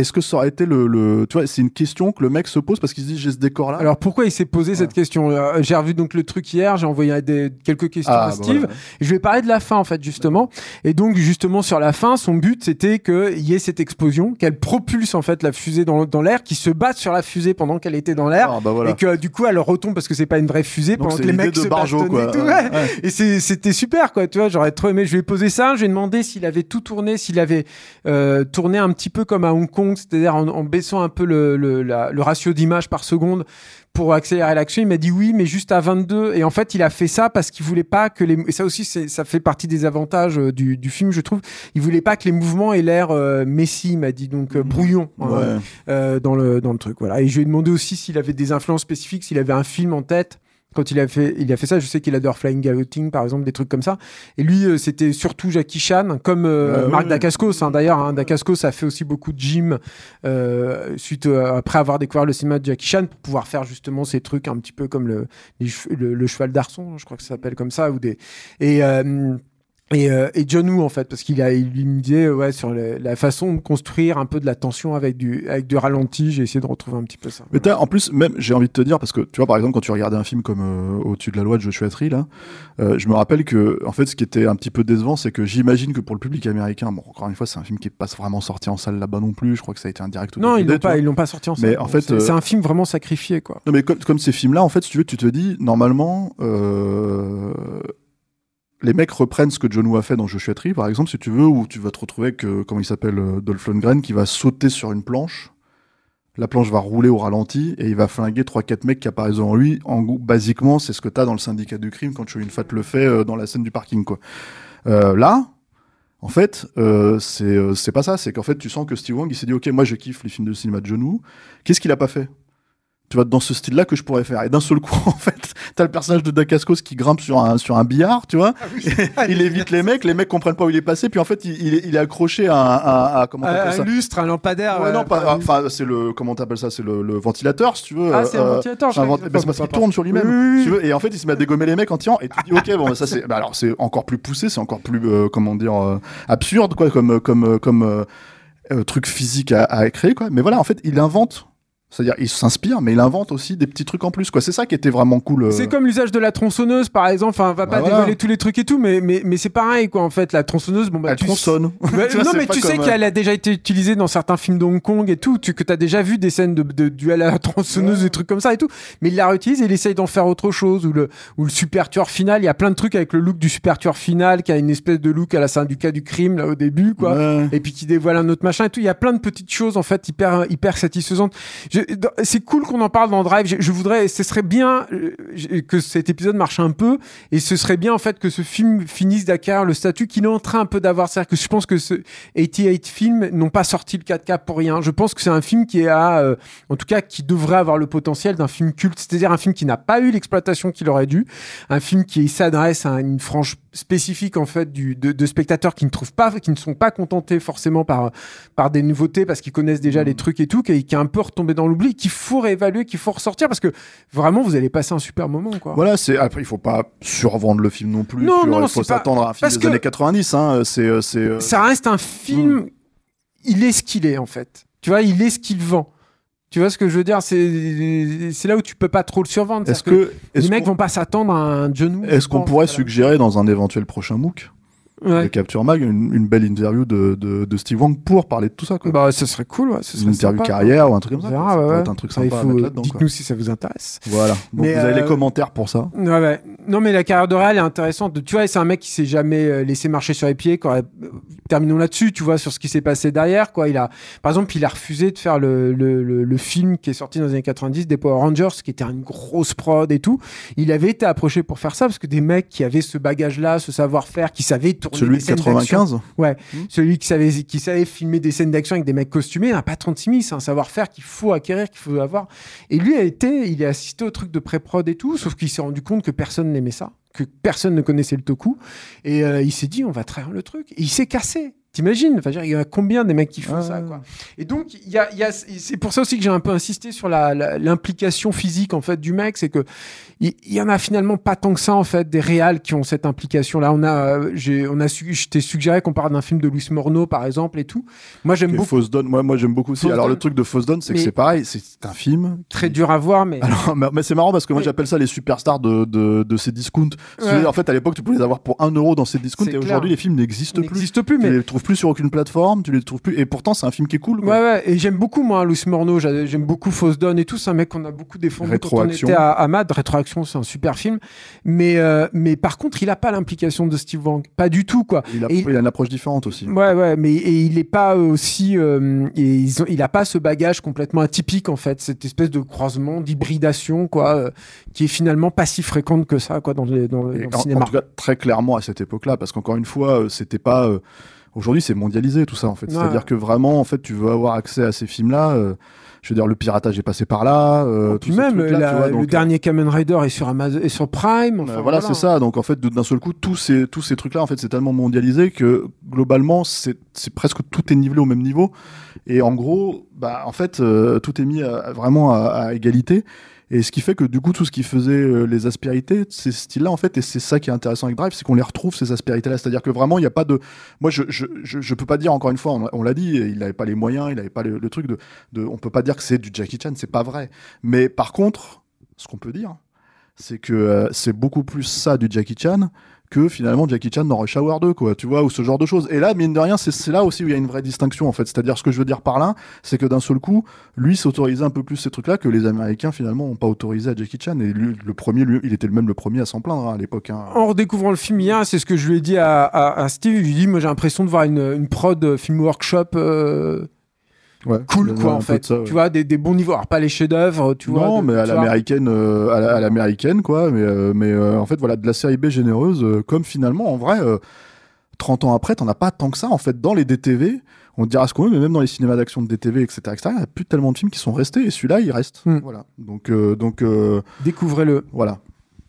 Est-ce que ça aurait été le, le- tu vois, c'est une question que le mec se pose parce qu'il se dit j'ai ce décor là. Alors pourquoi il s'est posé cette question? Euh, J'ai revu donc le truc hier, j'ai envoyé des, quelques questions Ah, à bah Steve. voilà. Je vais parler de la fin en fait justement. Et donc justement sur la fin, son but c'était qu'il y ait cette explosion, qu'elle propulse en fait la fusée dans, dans l'air, qui se batte sur la fusée pendant qu'elle était dans l'air. Ah, bah voilà. Et que du coup elle retombe parce que c'est pas une vraie fusée Donc, pendant que les mecs de se Barjo, quoi. et tout, Ouais, ouais. ouais. Et c'est- c'était super, quoi. Tu vois, j'aurais trop aimé. Je lui ai posé ça. Je lui ai demandé s'il avait tout tourné, s'il avait euh, tourné un petit peu comme à Hong Kong, c'est-à-dire en, en baissant un peu le, le, la- le ratio d'image par seconde pour accélérer l'action. Il m'a dit oui, mais juste à 22. Et en fait, il a fait ça parce qu'il voulait pas que les. Et ça aussi, ça fait partie des avantages euh, du, du film, je trouve. Il voulait pas que les mouvements aient l'air euh, messi, il m'a dit, donc euh, brouillon. hein, Ouais. euh, dans, le, dans le truc. Voilà. Et je lui ai demandé aussi s'il avait des influences spécifiques, s'il avait un film en tête. Quand il a fait, il a fait ça, je sais qu'il adore Flying Galloting, par exemple, des trucs comme ça. Et lui, euh, c'était surtout Jackie Chan, comme euh, Ouais, Marc. Dacascos, hein, d'ailleurs. Hein, Dacascos a fait aussi beaucoup de gym euh, suite euh, après avoir découvert le cinéma de Jackie Chan pour pouvoir faire justement ces trucs un petit peu comme le, le, le cheval d'arçon, je crois que ça s'appelle comme ça, ou des et euh, et, euh, et John Woo en fait parce qu'il a il lui me disait ouais sur le- la façon de construire un peu de la tension avec du avec du ralenti j'ai essayé de retrouver un petit peu ça. Mais en plus, même, j'ai envie de te dire, parce que tu vois, par exemple, quand tu regardais un film comme euh, Au-dessus de la loi de Joshua Tree, là, euh, je me rappelle que, en fait, ce qui était un petit peu décevant, c'est que j'imagine que pour le public américain, bon, encore une fois, c'est un film qui est pas vraiment sorti en salle là-bas non plus, je crois que ça a été un direct non ils l'ont pas ils l'ont pas sorti en Mais salle. en fait, c'est euh, c'est un film vraiment sacrifié quoi. Non, mais comme, comme ces films-là, en fait, si tu veux, tu te dis, normalement, euh, les mecs reprennent ce que John Woo a fait dans Joshua Tree, par exemple, si tu veux, où tu vas te retrouver euh, comment il s'appelle, euh, Dolph Lundgren, qui va sauter sur une planche. La planche va rouler au ralenti et il va flinguer 3-4 mecs qui apparaissent devant lui. En gros, basiquement, c'est ce que tu as dans le syndicat du crime quand Choi Fat le fait euh, dans la scène du parking. Quoi. Euh, là, en fait, euh, c'est euh, pas ça. C'est qu'en fait, tu sens que Steve Wang, il s'est dit, OK, moi, je kiffe les films de cinéma de John Woo. Qu'est-ce qu'il a pas fait? Tu vois, dans ce style-là que je pourrais faire. Et d'un seul coup, en fait, t'as le personnage de Dacascos qui grimpe sur un, sur un billard, tu vois. il évite les mecs, les mecs comprennent pas où il est passé, puis en fait, il, il est, il est accroché à un, à- à- comment Un, t'appelles un ça lustre, un lampadaire. Ouais, euh, non, pas, enfin, c'est le, comment t'appelles ça, c'est le, le ventilateur, si tu veux. Ah, c'est un euh, ventilateur, je un vent- c'est parce qu'il tourne sur lui-même. Oui, oui, si tu veux. Et en fait, il se met à dégommer les mecs en tirant. Et tu dis, ok, bon, bah, ça c'est, bah, alors c'est encore plus poussé, c'est encore plus, euh, comment dire, euh, absurde, quoi, comme, comme, euh, comme euh, euh, truc physique à, à créer, quoi. Mais voilà, en fait, il invente. C'est-à-dire, il s'inspire, mais il invente aussi des petits trucs en plus, quoi. C'est ça qui était vraiment cool. euh. C'est comme l'usage de la tronçonneuse, par exemple. Enfin, on va Bah pas voilà. dévoiler tous les trucs et tout, mais, mais, mais c'est pareil, quoi. En fait, la tronçonneuse, bon, bah, Elle tu tronçonne. Ouais, vois, non, mais tu sais comme, euh, qu'elle a déjà été utilisée dans certains films de Hong Kong et tout, tu, que tu as déjà vu des scènes de, de duel à la tronçonneuse, des trucs comme ça et tout. Mais il la réutilise et il essaye d'en faire autre chose. Ou le, ou le super tueur final, il y a plein de trucs avec le look du super tueur final qui a une espèce de look à la syndicat du crime, là, au début, quoi. Ouais. Et puis qui dévoile un autre machin et tout. Il y a plein de petites choses, en fait, hyper, hyper satisfaisantes. Je- C'est cool qu'on en parle dans Drive. Je, voudrais, ce serait bien euh, que cet épisode marche un peu et ce serait bien, en fait, que ce film finisse d'acquérir le statut qu'il est en train un peu d'avoir. C'est-à-dire que je pense que ce 88 films n'ont pas sorti le 4K pour rien. Je pense que c'est un film qui a, euh, en tout cas, qui devrait avoir le potentiel d'un film culte. C'est-à-dire un film qui n'a pas eu l'exploitation qu'il aurait dû. Un film qui s'adresse à une frange spécifique, en fait, du, de, de spectateurs qui ne trouvent pas, qui ne sont pas contentés forcément par, par des nouveautés parce qu'ils connaissent déjà les trucs et tout, qui, qui est un peu retombé dans l'oubli, qu'il faut réévaluer, qu'il faut ressortir parce que vraiment, vous allez passer un super moment, quoi. Voilà, c'est après il faut pas survendre le film non plus. Non, sur- non, il faut c'est pas- s'attendre à un film parce des que- années 90. Hein, c'est euh, c'est. euh, ça reste un film. Il est ce qu'il est en fait. Tu vois, il est ce qu'il vend. Tu vois ce que je veux dire? C'est là où tu peux pas trop le survendre. Est-ce que les mecs vont pas s'attendre à un John Woo. est-ce qu'on pourrait voilà. suggérer dans un éventuel prochain MOOC? Ouais. de Capture Mag une, une belle interview de, de, de Steve Wang pour parler de tout ça quoi. Bah, ce serait cool. Ouais. Ce une interview sympa, carrière ou un truc comme On ça. verra, ça ouais, être un truc sympa. Dites-nous si ça vous intéresse. Voilà. Donc Mais, vous avez euh, les commentaires pour ça. Non, mais la carrière de Real est intéressante. Tu vois, c'est un mec qui s'est jamais euh, laissé marcher sur les pieds. Euh, Terminons là-dessus, tu vois, sur ce qui s'est passé derrière. Quoi. Il a, par exemple, il a refusé de faire le, le, le, le film qui est sorti dans les années 90 des Power Rangers, qui était une grosse prod et tout. Il avait été approché pour faire ça parce que des mecs qui avaient ce bagage-là, ce savoir-faire, qui savaient tourner Celui des de scènes d'action. 95 Ouais, celui qui savait, qui savait filmer des scènes d'action avec des mecs costumés, n'a pas 36 000, c'est un savoir-faire qu'il faut acquérir, qu'il faut avoir. Et lui a été, il a assisté au truc de pré-prod et tout, sauf qu'il s'est rendu compte que personne n'aimait ça, que personne ne connaissait le toku. Et euh, il s'est dit, on va trahir le truc. Et il s'est cassé. T'imagines Enfin, il y a combien des mecs qui font ça quoi Et donc, il y a, il y a- c'est pour ça aussi que j'ai un peu insisté sur l'implication physique en fait du mec, c'est que il y, en a finalement pas tant que ça en fait des réals qui ont cette implication là. On a, euh, j'ai, on a, su- je t'ai suggéré qu'on parle d'un film de Luis Morneau par exemple et tout. Moi j'aime beaucoup, Donne, moi, moi j'aime beaucoup aussi. Fausse Alors le truc de Donne, c'est que c'est pareil, c'est un film. qui- très dur à voir, mais Alors, mais, c'est marrant parce que moi j'appelle ça les superstars de, de, de ces discounts. Ouais. En fait, à l'époque, tu pouvais les avoir pour 1 euro dans ces discounts et aujourd'hui, les films n'existent plus. n'existe plus. Mais trouves plus sur aucune plateforme, tu les trouves plus. Et pourtant, c'est un film qui est cool. quoi. Ouais, ouais, et j'aime beaucoup, moi, Luis Morneau. J'a- J'aime beaucoup Fausse Donne et tout. C'est un mec qu'on a beaucoup défendu quand on était à, à Mad. Rétroaction, c'est un super film. Mais, euh, mais par contre, il a pas l'implication de Steve Wang. Pas du tout, quoi. Il, a, Et- il a une approche différente aussi. Ouais, ouais, mais et il est pas aussi. euh, et ils ont, il a pas ce bagage complètement atypique, en fait. Cette espèce de croisement, d'hybridation, quoi, euh, qui est finalement pas si fréquente que ça, quoi, dans, les, dans, dans le en, cinéma. en tout cas, très clairement à cette époque-là, parce qu'encore une fois, c'était pas. euh, Aujourd'hui, c'est mondialisé tout ça, en fait. Ouais. C'est-à-dire que vraiment, en fait, tu veux avoir accès à ces films-là. euh, je veux dire, le piratage est passé par là. euh, Puis même, la- le donc, dernier Kamen Rider est sur Amazon, est sur Prime. Euh, voilà, c'est ça. Donc en fait, d'un seul coup, tous ces tous ces trucs-là, en fait, c'est tellement mondialisé que globalement, c'est c'est presque tout est nivelé au même niveau. Et en gros, bah en fait, euh, tout est mis à- vraiment à, à égalité. Et ce qui fait que du coup, tout ce qui faisait euh, les aspérités, ces styles-là, en fait, et c'est ça qui est intéressant avec Drive, c'est qu'on les retrouve ces aspérités-là. C'est-à-dire que vraiment, il n'y a pas de. Moi, je, je, je, peux pas dire encore une fois, on, l'a dit, il n'avait pas les moyens, il n'avait pas le, le truc de, de. On peut pas dire que c'est du Jackie Chan, c'est pas vrai. Mais par contre, ce qu'on peut dire, c'est que euh, c'est beaucoup plus ça du Jackie Chan que finalement Jackie Chan dans Rush Hour 2, quoi, tu vois, ou ce genre de choses. Et là, mine de rien, c'est là aussi où il y a une vraie distinction, en fait. C'est-à-dire, ce que je veux dire par là, c'est que d'un seul coup, lui s'autorisait un peu plus ces trucs-là que les Américains, finalement, n'ont pas autorisé à Jackie Chan. Et lui, le premier, lui, il était le même le premier à s'en plaindre hein, à l'époque. hein. En redécouvrant le film hier, c'est ce que je lui ai dit à, Steve. Je lui ai dit, moi j'ai l'impression de voir une, une prod euh, film workship euh, Ouais, cool, quoi, en fait. de ça, ouais. Tu vois, des, des bons niveaux. Alors, pas les chefs-d'œuvre, tu vois. non, de- mais à l'américaine, euh, à la- à l'américaine, quoi. Mais, euh, mais euh, en fait, voilà, de la série B généreuse, comme finalement, en vrai, euh, 30 ans après, t'en as pas tant que ça. En fait, dans les DTV, on dira ce qu'on veut, mais même dans les cinémas d'action de DTV, etc., etc., il n'y a plus tellement de films qui sont restés, et celui-là, il reste. Hmm. Voilà. Donc, donc Découvrez-le. voilà.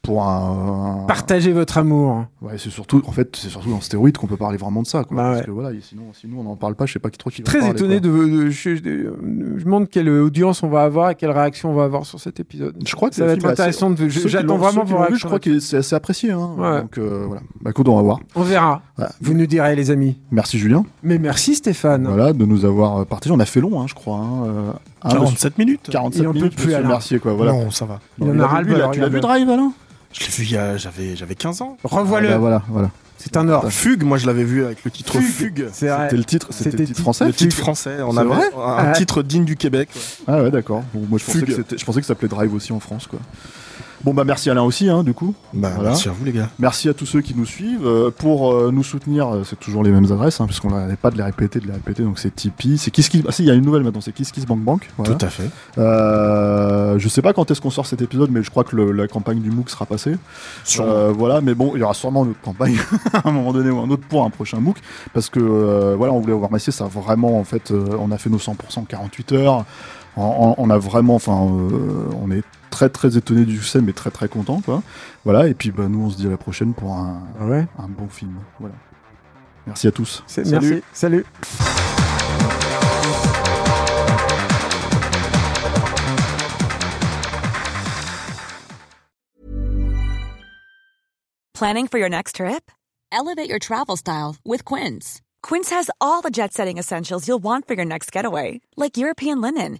Pour un. Partagez votre amour. Ouais, c'est surtout, en fait, c'est surtout dans stéroïdes qu'on peut parler vraiment de ça. Quoi, Bah parce ouais. que voilà, sinon, sinon on n'en parle pas. Je sais pas qui trop qui va Très parler, étonné quoi. de, de- je, je- je me demande quelle audience on va avoir et quelle réaction on va avoir sur cet épisode. Je crois que Ça va être intéressant. De, J'attends vraiment vos réactions. Je crois que c'est assez apprécié. Hein. Ouais. Donc euh, voilà. Bah écoute, on va voir. On verra. Voilà. Vous nous direz, les amis. Merci Julien. Mais merci Stéphane. Voilà, de nous avoir partagé. On a fait long, hein, je crois. Hein, euh, un, 47 minutes 47 Il en peut minutes. plus, Monsieur Alain. Mercier, quoi. Voilà. Non, ça va. Il en a ras le Tu l'as vu. Drive, Alain Je l'ai vu il y a- j'avais j'avais 15 ans. Revois-le. Ah, bah, Voilà, voilà. C'est un or. Fugue, moi je l'avais vu avec le titre Fugue. Fugue. C'est vrai. C'était le titre, c'était C'était le titre ti- français. Le titre français, on C'est avait vrai un Ouais. titre digne du Québec. ouais. Ah ouais, d'accord. Bon, moi, je pensais, Fugue. que je pensais que ça s'appelait Drive aussi en France, quoi. Bon, bah merci Alain aussi, hein, du coup. Bah, Voilà. Merci à vous les gars. Merci à tous ceux qui nous suivent. Euh, pour euh, nous soutenir, euh, c'est toujours les mêmes adresses, hein, puisqu'on n'arrête pas de les répéter, de les répéter. Donc c'est Tipeee, c'est KissKiss. Ah si, il y a une nouvelle maintenant, c'est KissKissBankBank. Voilà. Tout à fait. Euh, je sais pas quand est-ce qu'on sort cet épisode, mais je crois que le- la campagne du MOOC sera passée. Euh, voilà, mais bon, il y aura sûrement une autre campagne à un moment donné ou un autre pour un prochain MOOC, parce que euh, voilà, on voulait avoir massé ça a vraiment en fait, euh, on a fait nos 100% en 48 heures. On, on- on a vraiment, enfin, euh, on est très très étonné du succès, mais très très content, quoi. Voilà, et puis bah, nous on se dit à la prochaine pour un, Ouais. un bon film. Voilà. Merci à tous. Salut. Merci. Salut. Planning for your next trip? Elevate your travel style with Quince. Quince has all the jet setting essentials you'll want for your next getaway, like European linen,